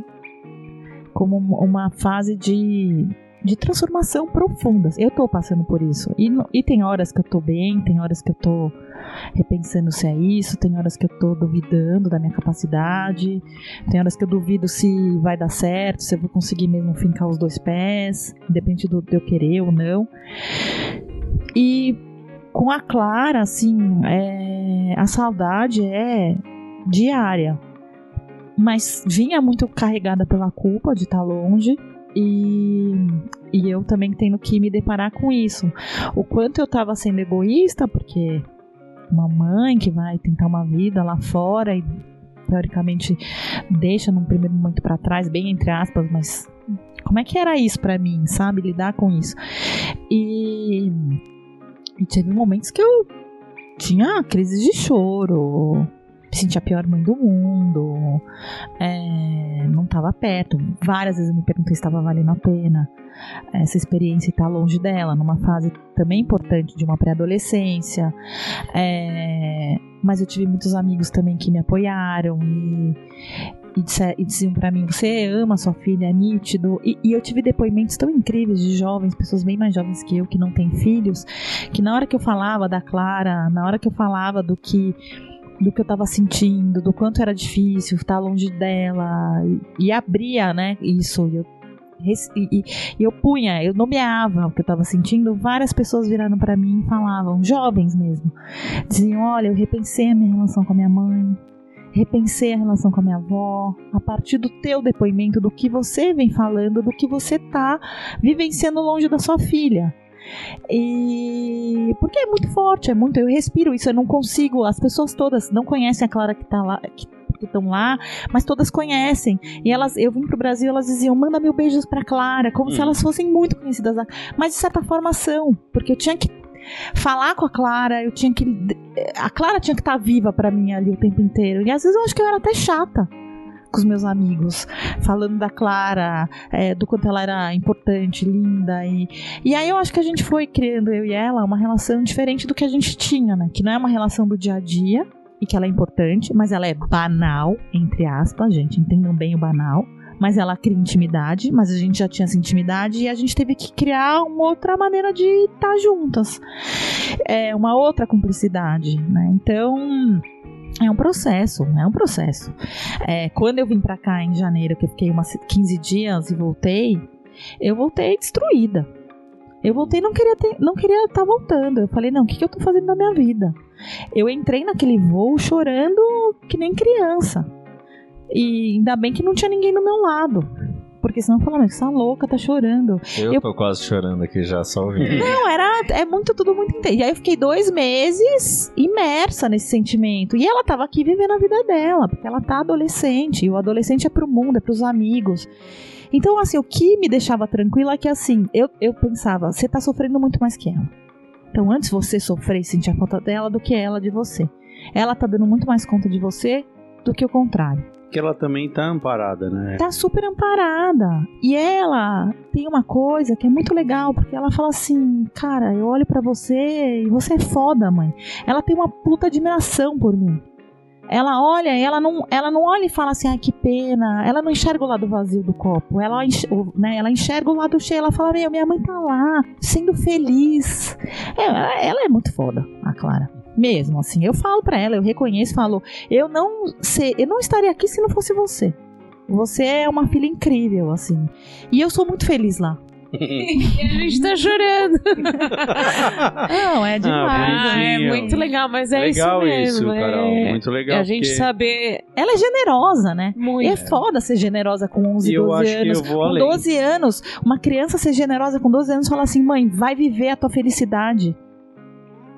como uma fase de, de transformação profunda. Eu tô passando por isso. E, e tem horas que eu tô bem, tem horas que eu tô repensando se é isso, tem horas que eu tô duvidando da minha capacidade, tem horas que eu duvido se vai dar certo, se eu vou conseguir mesmo fincar os dois pés, independente do de eu querer ou não. E com a Clara, assim, é, a saudade é diária. Mas vinha muito carregada pela culpa de estar longe. E, e eu também tendo que me deparar com isso. O quanto eu tava sendo egoísta, porque uma mãe que vai tentar uma vida lá fora e teoricamente deixa num primeiro momento pra trás, bem entre aspas, mas como é que era isso pra mim, sabe? Lidar com isso. E, e teve momentos que eu tinha crises de choro, me sentia a pior mãe do mundo, é, não estava perto. Várias vezes eu me perguntei se estava valendo a pena essa experiência estar longe dela, numa fase também importante de uma pré-adolescência. É, mas eu tive muitos amigos também que me apoiaram e, e, e diziam pra mim: você ama sua filha, é nítido. E, e eu tive depoimentos tão incríveis de jovens, pessoas bem mais jovens que eu, que não têm filhos, que na hora que eu falava da Clara, na hora que eu falava do que do que eu tava sentindo, do quanto era difícil estar longe dela e, e abria, né, isso, e eu e, e- eu punha, eu nomeava o que eu tava sentindo, várias pessoas viraram pra mim e falavam, jovens mesmo, diziam, olha, eu repensei a minha relação com a minha mãe, repensei a relação com a minha avó, a partir do teu depoimento, do que você vem falando, do que você tá vivenciando longe da sua filha. E porque é muito forte, é muito, eu respiro isso, eu não consigo, as pessoas todas não conhecem a Clara que tá lá, que que estão lá, mas todas conhecem. E elas, eu vim pro Brasil, elas diziam: "Manda mil beijos pra Clara", como se Hum. elas fossem muito conhecidas, mas de certa forma são, porque eu tinha que falar com a Clara, eu tinha que a Clara tinha que estar viva pra mim ali o tempo inteiro. E às vezes eu acho que eu era até chata com os meus amigos, falando da Clara, é, do quanto ela era importante, linda. E, e aí eu acho que a gente foi criando, eu e ela, uma relação diferente do que a gente tinha, né? Que não é uma relação do dia a dia, e que ela é importante, mas ela é banal, entre aspas, gente, entendam bem o banal. Mas ela cria intimidade, mas a gente já tinha essa intimidade e a gente teve que criar uma outra maneira de estar juntas. É uma outra cumplicidade, né? Então, é um processo, é um processo. É, quando eu vim pra cá em janeiro, que eu fiquei umas 15 dias e voltei, eu voltei destruída. Eu voltei não queria ter, não queria estar voltando. Eu falei, não, o que, que eu tô fazendo na minha vida? Eu entrei naquele voo chorando que nem criança. E ainda bem que não tinha ninguém do meu lado. Porque senão eu falava, essa louca tá chorando. Eu, Eu- tô quase chorando aqui já, só ouvindo. *laughs* Não, era é muito tudo muito intenso. E aí eu fiquei dois meses imersa nesse sentimento. E ela tava aqui vivendo a vida dela, porque ela tá adolescente. E o adolescente é pro mundo, é pros amigos. Então, assim, o que me deixava tranquila é que, assim, eu, eu pensava, você tá sofrendo muito mais que ela. Então, antes você sofrer e sentir a falta dela do que ela de você. Ela tá dando muito mais conta de você do que o contrário Que ela também tá amparada, né? tá super amparada. E ela tem uma coisa que é muito legal, porque ela fala assim: Cara, eu olho pra você e você é foda, mãe. Ela tem uma puta admiração por mim. Ela olha ela não, ela não olha e fala assim, ai que pena. Ela não enxerga o lado vazio do copo. Ela, enx- o- né, ela enxerga o lado cheio. Ela fala, meu, minha mãe tá lá, sendo feliz. É, ela é muito foda, a Clara. Mesmo assim, eu falo pra ela, eu reconheço, falo, eu não sei, eu não estaria aqui se não fosse você. Você é uma filha incrível, assim. E eu sou muito feliz lá. E *laughs* a gente tá chorando. *laughs* Não, é demais. Ah, é muito legal, mas é legal isso mesmo. isso, Carol. é... Muito legal. a gente porque- saber Ela é generosa, né? E muito. é foda ser generosa com 11, E eu 12 acho que anos. eu vou com além. 12 anos, uma criança ser generosa com 12 anos e falar assim: mãe, vai viver a tua felicidade.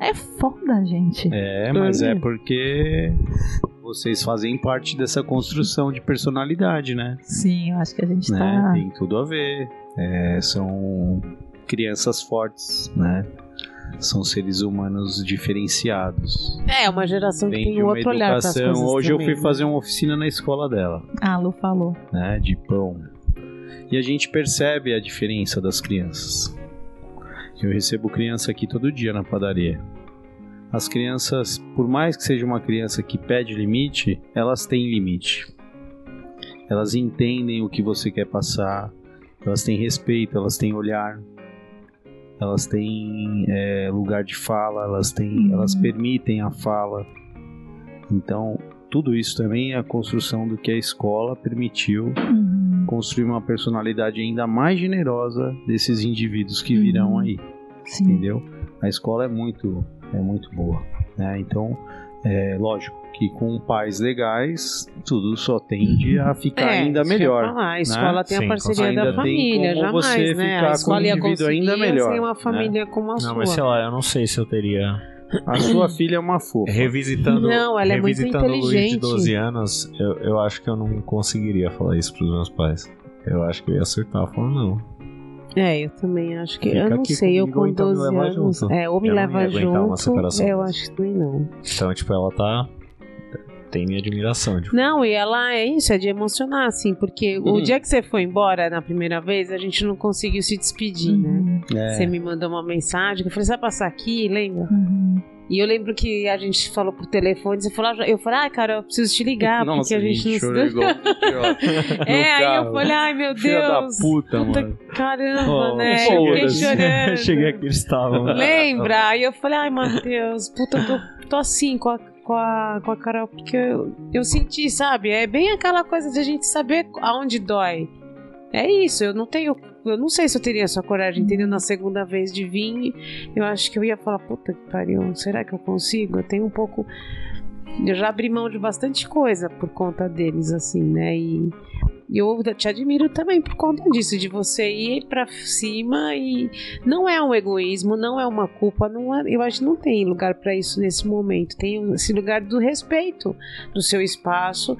É foda, gente. É, mas é porque vocês fazem parte dessa construção de personalidade, né? Sim, eu acho que a gente né? tá. Tem tudo a ver. É, são crianças fortes, né? São seres humanos diferenciados. É, uma geração que Vem tem de uma outro olhar para as educação. coisas Hoje eu também, fui né? fazer uma oficina na escola dela, A Lu falou. né? De pão. E a gente percebe a diferença das crianças. Eu recebo criança aqui todo dia na padaria. As crianças, por mais que seja uma criança que pede limite, elas têm limite. Elas entendem o que você quer passar, elas têm respeito, elas têm olhar, elas têm é, lugar de fala, elas têm, Uhum. elas permitem a fala. Então, tudo isso também é a construção do que a escola permitiu Uhum. Construir uma personalidade ainda mais generosa desses indivíduos que Uhum. virão aí, Sim. entendeu? A escola é muito, é muito boa, né? Então, é lógico que com pais legais tudo só tende a ficar É, ainda isso que eu ia melhor. falar, A escola tem Sim, a parceria ainda da tem família, como jamais, você né? ficar A escola com o ia ainda melhor, sem uma né? família como a Não, sua. mas sei lá, eu não sei se eu teria. A sua filha é uma fofa. Revisitando, Não, ela é muito revisitando o Luiz de inteligente. 12 anos, eu, eu acho que eu não conseguiria falar isso pros meus pais. Eu acho que eu ia acertar, falando não. É, eu também acho que. Fica eu não aqui sei, eu com ou então me 12 leva anos. junto. É, ou me Eu não leva ia aguentar uma junto. separação Eu acho que também não. Então, tipo, ela tá. Tem minha admiração. Tipo, Não, e ela é isso, é de emocionar, assim, porque o Uhum. dia que você foi embora na primeira vez, a gente não conseguiu se despedir, né? Uhum. É. Você me mandou uma mensagem, que eu falei, você vai passar aqui, lembra? Uhum. E eu lembro que a gente falou por telefone, você falou, eu falei, ah, cara, eu preciso te ligar, *laughs* Nossa, porque a gente não se chorou igual- *laughs* É, aí eu falei, ai meu Filha da Deus. puta, Puta mano. Caramba, Oh, né? Eu fiquei foda-se. chorando. *laughs* Cheguei aqui, eles estavam. Lembra? Aí eu falei, ai, Matheus, puta, eu tô, tô assim com a, com a, com a Carol, porque eu, eu senti, sabe? É bem aquela coisa de a gente saber aonde dói. É isso, eu não tenho. Eu não sei se eu teria essa coragem, entendeu? Na segunda vez de vir, eu acho que eu ia falar, puta que pariu, será que eu consigo? Eu tenho um pouco. Eu já abri mão de bastante coisa por conta deles, assim, né? E e eu te admiro também por conta disso, de você ir pra cima e não é um egoísmo, não é uma culpa, não é, eu acho que não tem lugar pra isso nesse momento. Tem esse lugar do respeito do seu espaço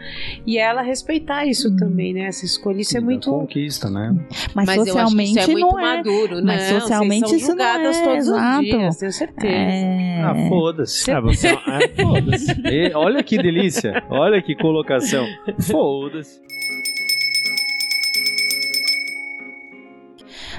e ela respeitar isso Hum. também, né? Essa escolha, isso é Da muito conquista, né? Mas, mas eu acho que socialmente isso é muito não é. maduro, Mas não, socialmente vocês são isso não é, todos exato. os dias, tenho certeza. É... Ah, foda-se. Ah, você é, foda-se. Olha que delícia. Olha que colocação. Foda-se.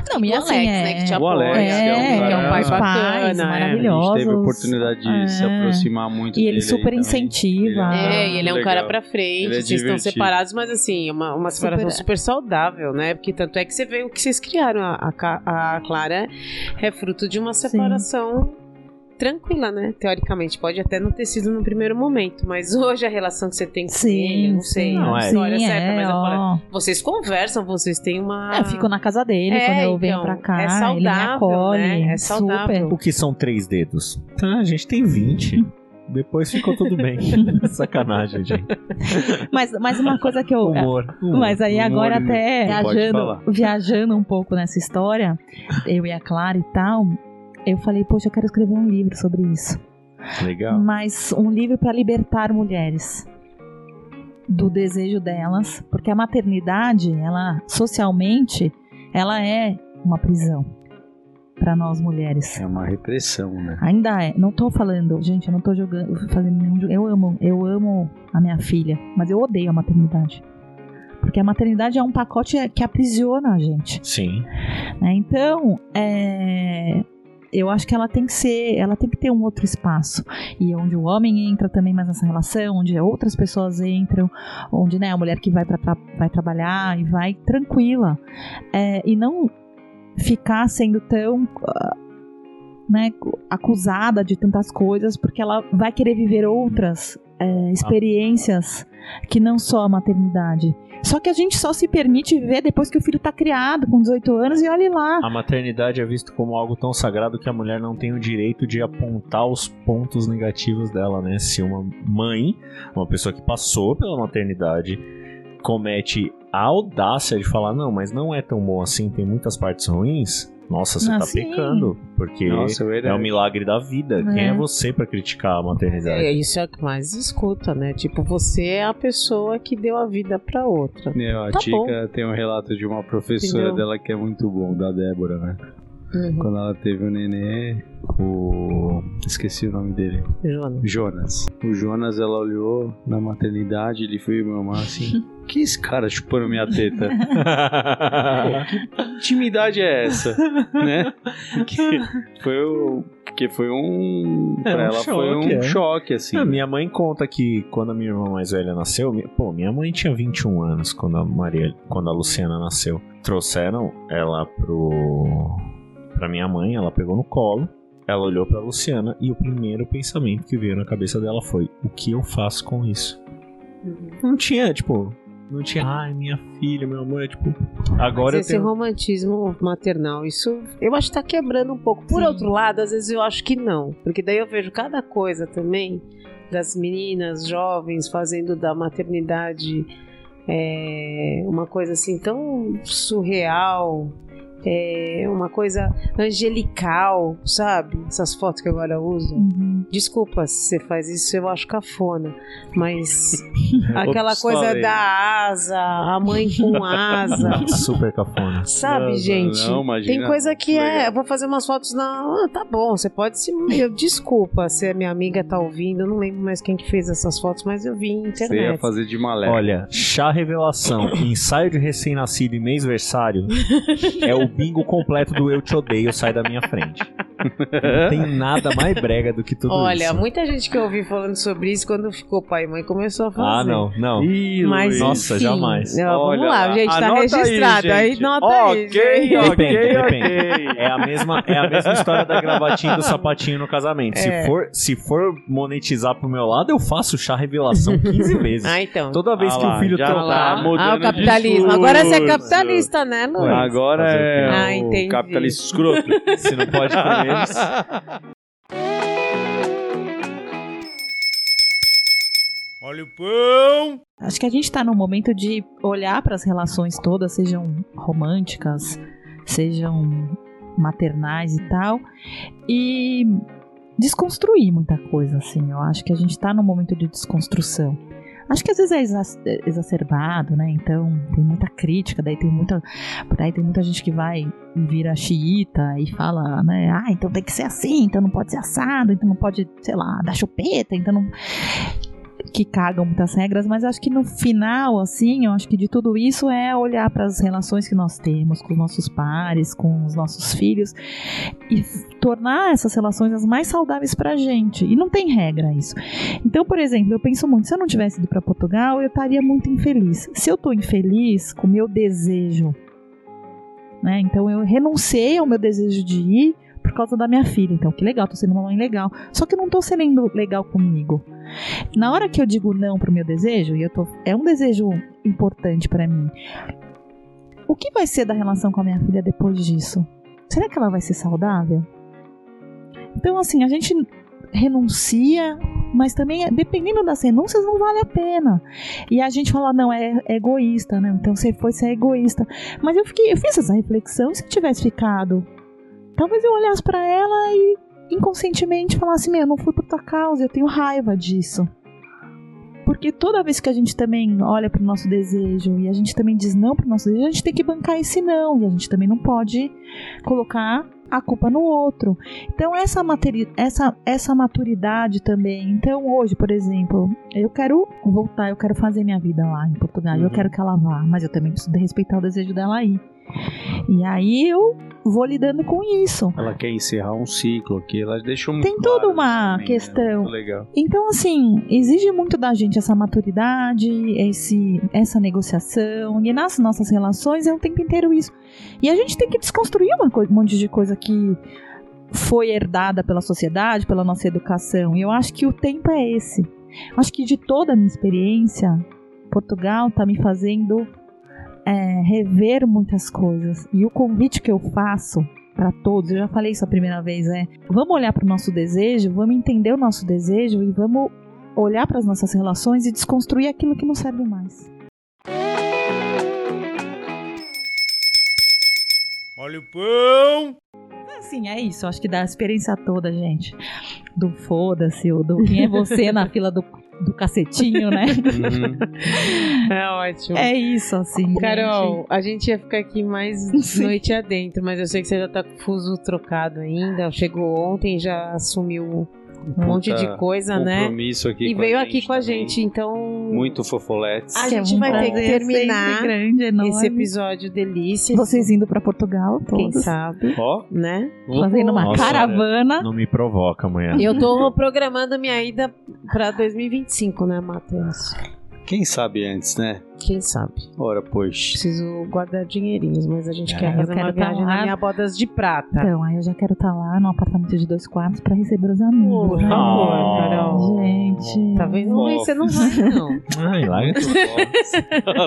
Não, e o assim, Alex, é... né, que te O apoia, Alex, é, que é um é um pai bacana, é. A gente teve a oportunidade de se É. aproximar muito E ele super também. incentiva. É, e ele é um Legal. cara pra frente, é vocês estão separados, mas assim, uma, uma separação super... saudável, né? Porque tanto é que você vê o que vocês criaram. A, a a Clara é fruto de uma separação tranquila, né? Teoricamente, pode até não ter sido no primeiro momento, mas *laughs* hoje a relação que você tem com ele, eu não sei sim, Não, é. história sim, certa, é, mas ó. vocês conversam, vocês têm uma. É, eu fico na casa dele É, quando eu venho então, pra cá. é ele me saudável, acolhe. né? É saudável. Super. O que são três dedos? Ah, a gente tem 20. Depois ficou tudo bem. *laughs* Sacanagem, gente. Mas, mas uma coisa que eu. Humor. humor. Mas aí agora Humor, até pode viajando, viajando um pouco nessa história, eu e a Clara e tal, eu falei, poxa, eu quero escrever um livro sobre isso. Legal. Mas um livro para libertar mulheres do desejo delas, porque a maternidade, ela socialmente, ela é uma prisão para nós mulheres. É uma repressão, né? Ainda é. Não tô falando, gente, eu não tô jogando, fazendo nenhum. Eu amo, eu amo a minha filha, mas eu odeio a maternidade. Porque a maternidade é um pacote que aprisiona a gente. Sim. né? Então, é, eu acho que ela tem que ser, ela tem que ter um outro espaço. E onde o homem entra também mais nessa relação, onde outras pessoas entram, onde né, a mulher que vai, pra, tra- vai trabalhar e vai tranquila. É, e não ficar sendo tão. ah, Né, acusada de tantas coisas, porque ela vai querer viver outras é, experiências que não só a maternidade. Só que a gente só se permite viver depois que o filho tá criado, com 18 anos, e olhe lá. A maternidade é visto como algo tão sagrado que a mulher não tem o direito de apontar os pontos negativos dela, né? Se uma mãe, uma pessoa que passou pela maternidade, comete a audácia de falar, não, mas não é tão bom assim, tem muitas partes ruins, Nossa, você Ah, tá sim. pecando. Porque Nossa, é é o milagre da vida. É. Quem é você pra criticar a maternidade? É, isso é o que mais escuta, né? Tipo, você é a pessoa que deu a vida pra outra. Meu, a Tá Tica tem um relato de uma professora Entendeu? dela que é muito bom, da Débora, né? Uhum. Quando ela teve o nenê, o. Esqueci o nome dele. Joana. Jonas. O Jonas, ela olhou na maternidade, ele foi mamar assim. *laughs* Que esse cara chupando minha teta? *laughs* Que intimidade é essa? né? Que foi o. Que foi um. É, pra um ela foi um choque, é. choque, assim. Ah, minha mãe conta que quando a minha irmã mais velha nasceu, pô, minha mãe tinha 21 anos quando a Maria, quando a Luciana nasceu. Trouxeram ela pro pra minha mãe, ela pegou no colo, ela olhou pra Luciana e o primeiro pensamento que veio na cabeça dela foi: o que eu faço com isso? Não tinha, tipo, não tinha, ai, minha filha, meu amor, é tipo, agora eu Mas esse tenho romantismo maternal, isso eu acho que tá quebrando um pouco. Por Sim. outro lado, às vezes eu acho que não. Porque daí eu vejo cada coisa também das meninas jovens fazendo da maternidade é, uma coisa assim tão surreal. É uma coisa angelical, sabe? Essas fotos que agora eu uso. Uhum. Desculpa se você faz isso, eu acho cafona. Mas *laughs* aquela Ops, coisa falei. da asa, a mãe com *laughs* asa. super cafona. Sabe, Não, gente? não, imagina. Tem coisa que é. Legal. Eu vou fazer umas fotos na. Ah, tá bom, você pode se. Eu, desculpa se a minha amiga tá ouvindo. Eu não lembro mais quem que fez essas fotos, mas eu vi em Você ia internet. fazer de malé. Olha, chá revelação, *laughs* ensaio de recém-nascido e mêsversário é o bingo completo do Eu Te Odeio, sai da minha frente. Não tem nada mais brega do que tudo Olha, isso. muita gente que eu ouvi falando sobre isso quando ficou pai e mãe começou a fazer. Ah, não, não. Ih, Mas. Nossa, enfim, jamais. não, Olha vamos lá, gente, tá registrado. Aí, gente. nota aí. Ok, gente. ok, Depende, ok. depende. É a mesma, é a mesma história da gravatinha e do sapatinho no casamento. É. Se, for, se for monetizar pro meu lado, eu faço chá revelação 15 *laughs* vezes. Ah, então. Toda vez Ah que lá, o filho trocar. tá Ah, o capitalismo. Agora você é capitalista, né, Luiz? Agora o é? Ah, o entendi. capitalista escroto. *laughs* Se não pode com eles. Olha o pão. Acho que a gente tá num momento de olhar para as relações todas, sejam românticas, sejam maternais e tal, e desconstruir muita coisa, assim. Eu acho que a gente tá num momento de desconstrução. Acho que às vezes é exa- exacerbado, né? Então tem muita crítica, daí tem muita, daí tem muita gente que vai vira xiita e fala, né? Ah, então tem que ser assim, então não pode ser assado, então não pode, sei lá, dar chupeta, então não que cagam muitas regras, mas acho que no final, assim, eu acho que de tudo isso é olhar para as relações que nós temos com os nossos pares, com os nossos filhos e tornar essas relações as mais saudáveis para a gente. E não tem regra isso. Então, por exemplo, eu penso muito, se eu não tivesse ido para Portugal, eu estaria muito infeliz. Se eu estou infeliz com o meu desejo, né? Então eu renunciei ao meu desejo de ir por causa da minha filha. Então, que legal, tô sendo uma mãe legal. Só que eu não tô sendo legal comigo. Na hora que eu digo não pro meu desejo, e eu tô, é um desejo importante pra mim. O que vai ser da relação com a minha filha depois disso? Será que ela vai ser saudável? Então, assim, a gente renuncia, mas também, dependendo das renúncias, não vale a pena. E a gente fala, não, é, é egoísta, né? Então você foi ser egoísta. Mas eu, fiquei, eu fiz essa reflexão, se eu tivesse ficado? Talvez eu olhasse pra ela e inconscientemente falasse, meu, eu não fui por tua causa, eu tenho raiva disso. Porque toda vez que a gente também olha pro nosso desejo e a gente também diz não pro nosso desejo, a gente tem que bancar esse não. E a gente também não pode colocar a culpa no outro. Então, essa, materi essa, essa maturidade também. Então, hoje, por exemplo, eu quero voltar, eu quero fazer minha vida lá em Portugal. Eu Uhum. quero que ela vá, mas eu também preciso respeitar o desejo dela aí. E aí eu vou lidando com isso. Ela quer encerrar um ciclo aqui, ela deixou muito Tem toda uma também, né? questão. Legal. Então, assim, exige muito da gente essa maturidade, esse, essa negociação. E nas nossas relações é o tempo inteiro isso. E a gente tem que desconstruir uma coi- um monte de coisa que foi herdada pela sociedade, pela nossa educação. E eu acho que o tempo é esse. Acho que de toda a minha experiência, Portugal está me fazendo é, rever muitas coisas. E o convite que eu faço para todos, eu já falei isso a primeira vez, é vamos olhar para o nosso desejo, vamos entender o nosso desejo e vamos olhar para as nossas relações e desconstruir aquilo que não serve mais. Olha o pão. Assim, é isso. Acho que dá a experiência toda, gente. Do foda-se, ou do quem é você na *laughs* fila do, do cacetinho, né? *laughs* É ótimo. É isso, assim. Carol, a gente ia ficar aqui mais *laughs* Sim. noite adentro, mas eu sei que você já tá com o fuso trocado ainda. Chegou ontem, já assumiu um monte de coisa, né? Compromisso aqui E com veio a aqui gente com a também. gente, então Muito fofoletes. A é gente um vai ter que terminar grande, enorme. esse episódio delícia. Vocês indo pra Portugal, Quem todos. sabe, Ó, né? Fazendo uma Nossa, caravana. Não me provoca amanhã. Eu tô programando minha ida pra 2025, né, Matheus? Quem sabe antes, né? Quem sabe? Ora, pois. Preciso guardar dinheirinhos, mas a gente É, quer eu fazer uma quero tá viagem lá. na minha bodas de prata. Então, aí eu já quero estar lá no apartamento de dois quartos pra receber os amigos. Por né? favor, Carol. Gente. Tá vendo? Luiz, você não vai, não. Ai, larga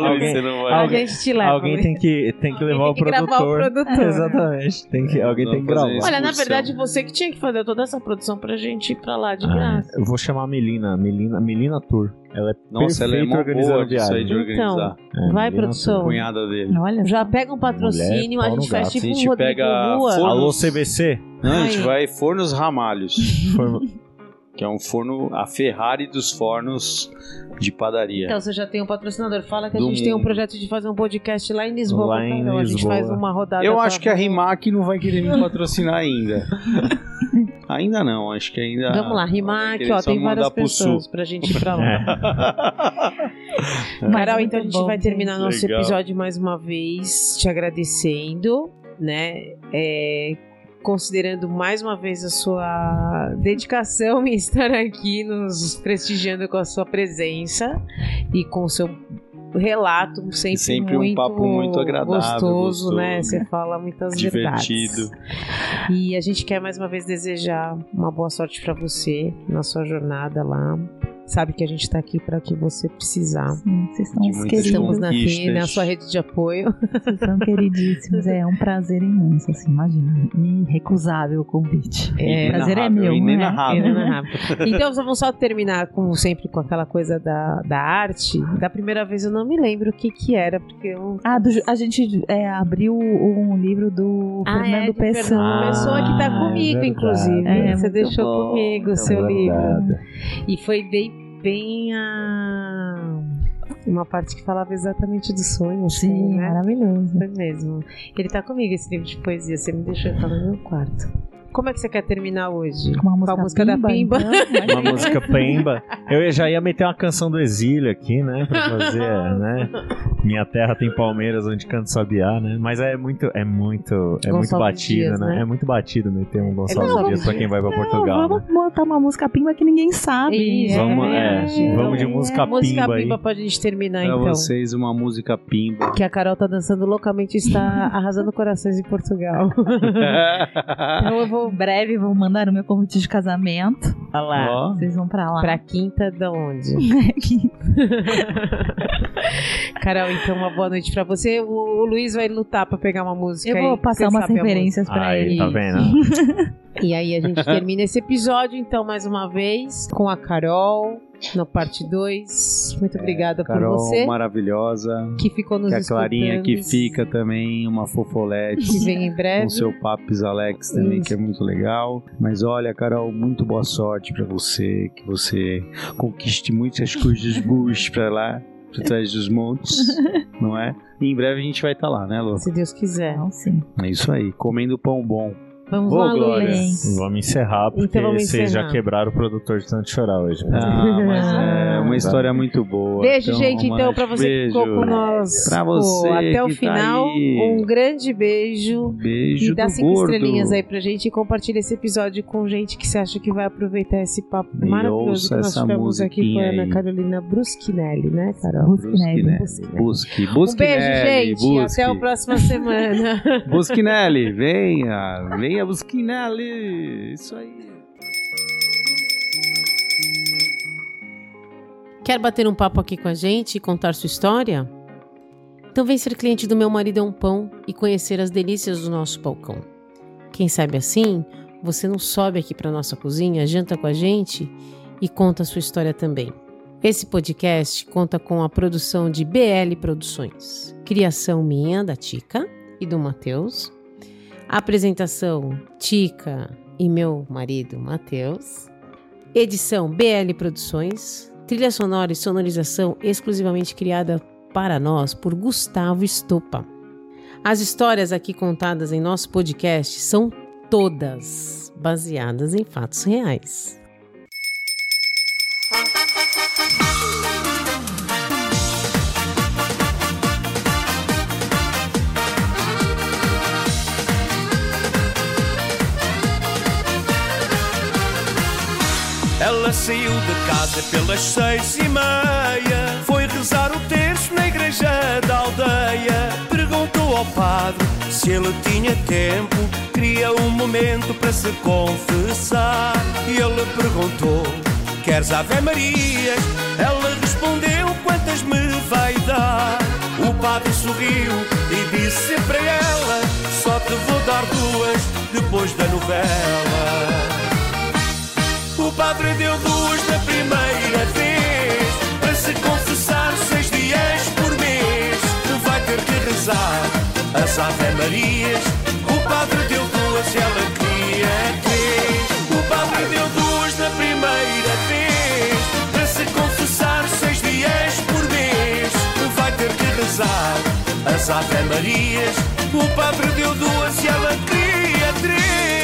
Luiz, você não vai. A Alguém- te leva. Alguém Luiz. tem que, tem que levar Tem o que gravar o produtor. produtor. *laughs* Exatamente. Tem que, alguém tem que gravar. isso. Olha, na verdade, você que tinha que fazer toda essa produção pra gente ir pra lá de Ah, graça. eu vou chamar a Melina, Melina, Melina Tour. Ela é Nossa, ela é organizando boa disso aí viagem. de organizar. É, Vai, produção. Cunhada dele. Olha, Já pega um patrocínio, Mulher, a gente faz tipo A um gente Rodrigo pega Rua. forno- Alô, CBC. Não, a gente Ai. vai Fornos Ramalhos, *laughs* que é um forno, a Ferrari dos fornos de padaria. Então você já tem um patrocinador. Fala que a Do gente tem um mundo. projeto de fazer um podcast lá em Lisboa. Lá a em Carol. A gente Lisboa. faz uma rodada. Eu pra- acho que a Rimac não vai querer me *laughs* patrocinar ainda. ainda não, acho que ainda. Vamos lá, Rimac, ó, tem várias pessoas sul. pra gente ir pra lá. É. *laughs* Mas *laughs* Carol, muito então a gente bom, vai terminar nosso Legal. episódio mais uma vez, te agradecendo, né? É, considerando mais uma vez a sua dedicação em estar aqui, nos prestigiando com a sua presença e com o seu relato sempre, Sempre um muito papo muito agradável, gostoso, né? gostoso. Você fala muitas Divertido. verdades. E a gente quer mais uma vez desejar uma boa sorte pra você na sua jornada lá. Sabe que a gente tá aqui para que você precisar. Sim, vocês são De os muitas queridos. Estamos na, conquistas. na sua rede de apoio. Vocês são queridíssimos. É um prazer imenso, assim, imagina. Irrecusável o convite. É, o prazer é meu. inenarrável. né? Inenarrável. *laughs* Então vamos só terminar, como sempre, com aquela coisa da, da arte. Da primeira vez eu não me lembro o que que era, porque eu... Ah, do a gente é, abriu um livro do Ah, Fernando é, de Pessoa. Fernando Pessoa que tá Ah, é comigo, verdade. inclusive. É, Você deixou bom, comigo o muito seu bom. livro. Verdade. E foi bem, bem a... Uma parte que falava exatamente do sonho, assim, Sim, né? maravilhoso. Foi mesmo. Ele tá comigo, esse livro de poesia. Você me deixou estar no meu quarto. Como é que você quer terminar hoje? Com uma música, a música da Pimba. então, Uma música pemba. Eu já ia meter uma canção do exílio aqui, né? Pra fazer, né? Minha terra tem palmeiras onde canto sabiá, né? Mas é muito, é muito, é muito batido, Dias, né? né? É muito batido meter um Gonçalves Gonçalves Dias pra quem vai pra Portugal. Não, né? vamos botar uma música pimba que ninguém sabe. Isso, Vamos, é, verdade. vamos de música música pimba aí. Pimba pra gente terminar, Pra então. vocês, uma música pimba. Que a Carol tá dançando loucamente e está arrasando corações em Portugal. *laughs* Então eu vou Breve vou mandar o meu convite de casamento. Olha lá. Ó, Vocês vão pra lá. Pra quinta da onde? *laughs* *laughs* Carol, então uma boa noite pra você. O, o Luiz vai lutar pra pegar uma música. Eu vou passar umas referências pra Aí, ele. tá vendo? *laughs* E aí a gente termina esse episódio, então, mais uma vez, com a Carol, na parte 2. Muito obrigada por Carol, você maravilhosa. que ficou nos Que a Clarinha que fica também, uma fofolete. Que vem em breve. Com seu Papis Alex também, Isso. que é muito legal. Mas olha, Carol, muito boa sorte pra você. Que você conquiste muitas coisas boas pra lá, por trás dos montes, *laughs* não é? E em breve a gente vai estar lá, né, Lu? Se Deus quiser. Não, sim. É isso aí, comendo pão bom. Vamos Ô, lá, Glória. Luiz. Vamos encerrar, porque Então vamos vocês encerrar. já quebraram o produtor de tanto chorar hoje. Ah, mas é uma história muito boa. Beijo, Então, gente, então, pra você que beijo. ficou com nós Pra pô, você até o que tá final. aí. um grande beijo. Beijo E dá do cinco gordo. estrelinhas aí pra gente e compartilha esse episódio com gente que você acha que vai aproveitar esse papo E maravilhoso que nós tivemos aqui com a Ana. Carolina Bruschinelli, né, Carol? Busquinelli. Busquinelli. Busque, busque um beijo, gente. busque. Até a próxima semana. *laughs* Busquinelli, venha, venha Busquinelli, isso aí. Quer bater um papo aqui com a gente e contar sua história? Então vem ser cliente do Meu Marido é um Pão e conhecer as delícias do nosso balcão. Quem sabe assim, você não sobe aqui para nossa cozinha, janta com a gente e conta a sua história também. Esse podcast conta com a produção de BL Produções, criação minha, da Tica e do Matheus, Apresentação: Tica e meu marido Matheus. Edição: BL Produções. Trilha sonora e sonorização exclusivamente criada para nós por Gustavo Estopa. As histórias aqui contadas em nosso podcast são todas baseadas em fatos reais. Saiu de casa pelas seis e meia. Foi rezar o terço na igreja da aldeia. Perguntou ao padre se ele tinha tempo. Queria um momento para se confessar. E ele perguntou, queres Ave Marias? Ela respondeu, quantas me vai dar? O padre sorriu e disse para ela Só te vou dar duas depois da novela padre deu duas na primeira vez Para se confessar seis dias por mês. Vai ter que rezar as Ave Marias. O padre deu duas e ela queria três. O padre deu duas na primeira vez Para se confessar seis dias por mês. Vai ter que rezar as Ave Marias. O padre deu duas e ela queria três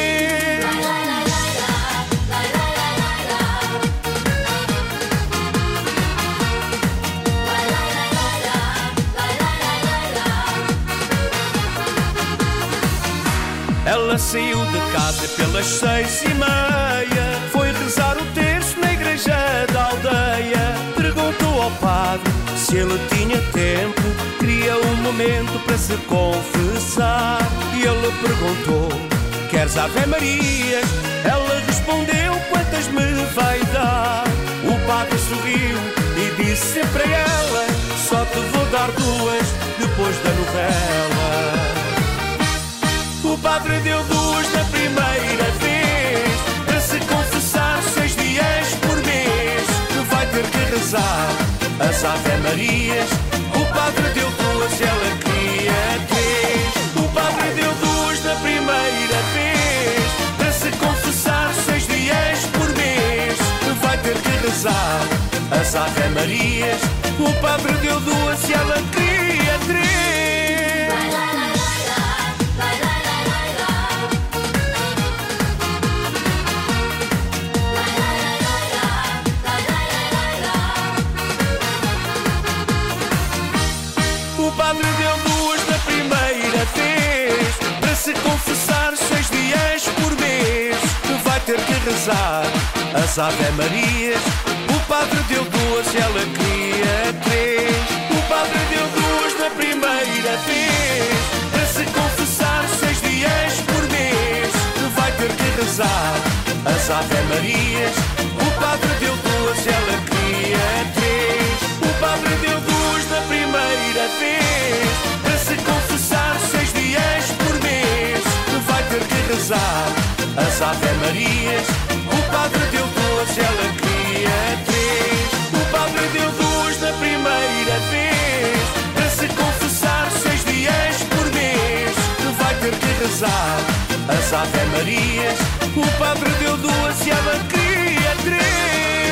Ela saiu de casa pelas seis e meia Foi rezar o terço na igreja da aldeia Perguntou ao padre se ele tinha tempo Queria um momento para se confessar E ele perguntou, queres Ave Marias? Ela respondeu, quantas me vai dar? O padre sorriu e disse para ela Só te vou dar duas depois da novela padre deu duas na primeira vez. Para se confessar seis dias por mês Vai ter que rezar as Ave Marias. O padre deu duas ela queria três. O padre deu duas na primeira vez. Para se confessar seis dias por mês Vai ter que rezar as Ave Marias. O padre deu duas e ela queria três rezar as Ave Marias O padre deu duas e ela queria três. O padre deu duas na primeira vez Para se confessar seis dias por mês. Vai ter que rezar. As Ave Marias O padre deu duas e ela queria três. O padre deu duas na primeira vez Para se confessar seis dias por mês. Vai ter que rezar as Ave Marias O padre deu duas ela queria três O padre deu duas na primeira vez Para se confessar seis dias por mês. Vai ter que rezar. As Ave Marias O padre deu duas e ela queria três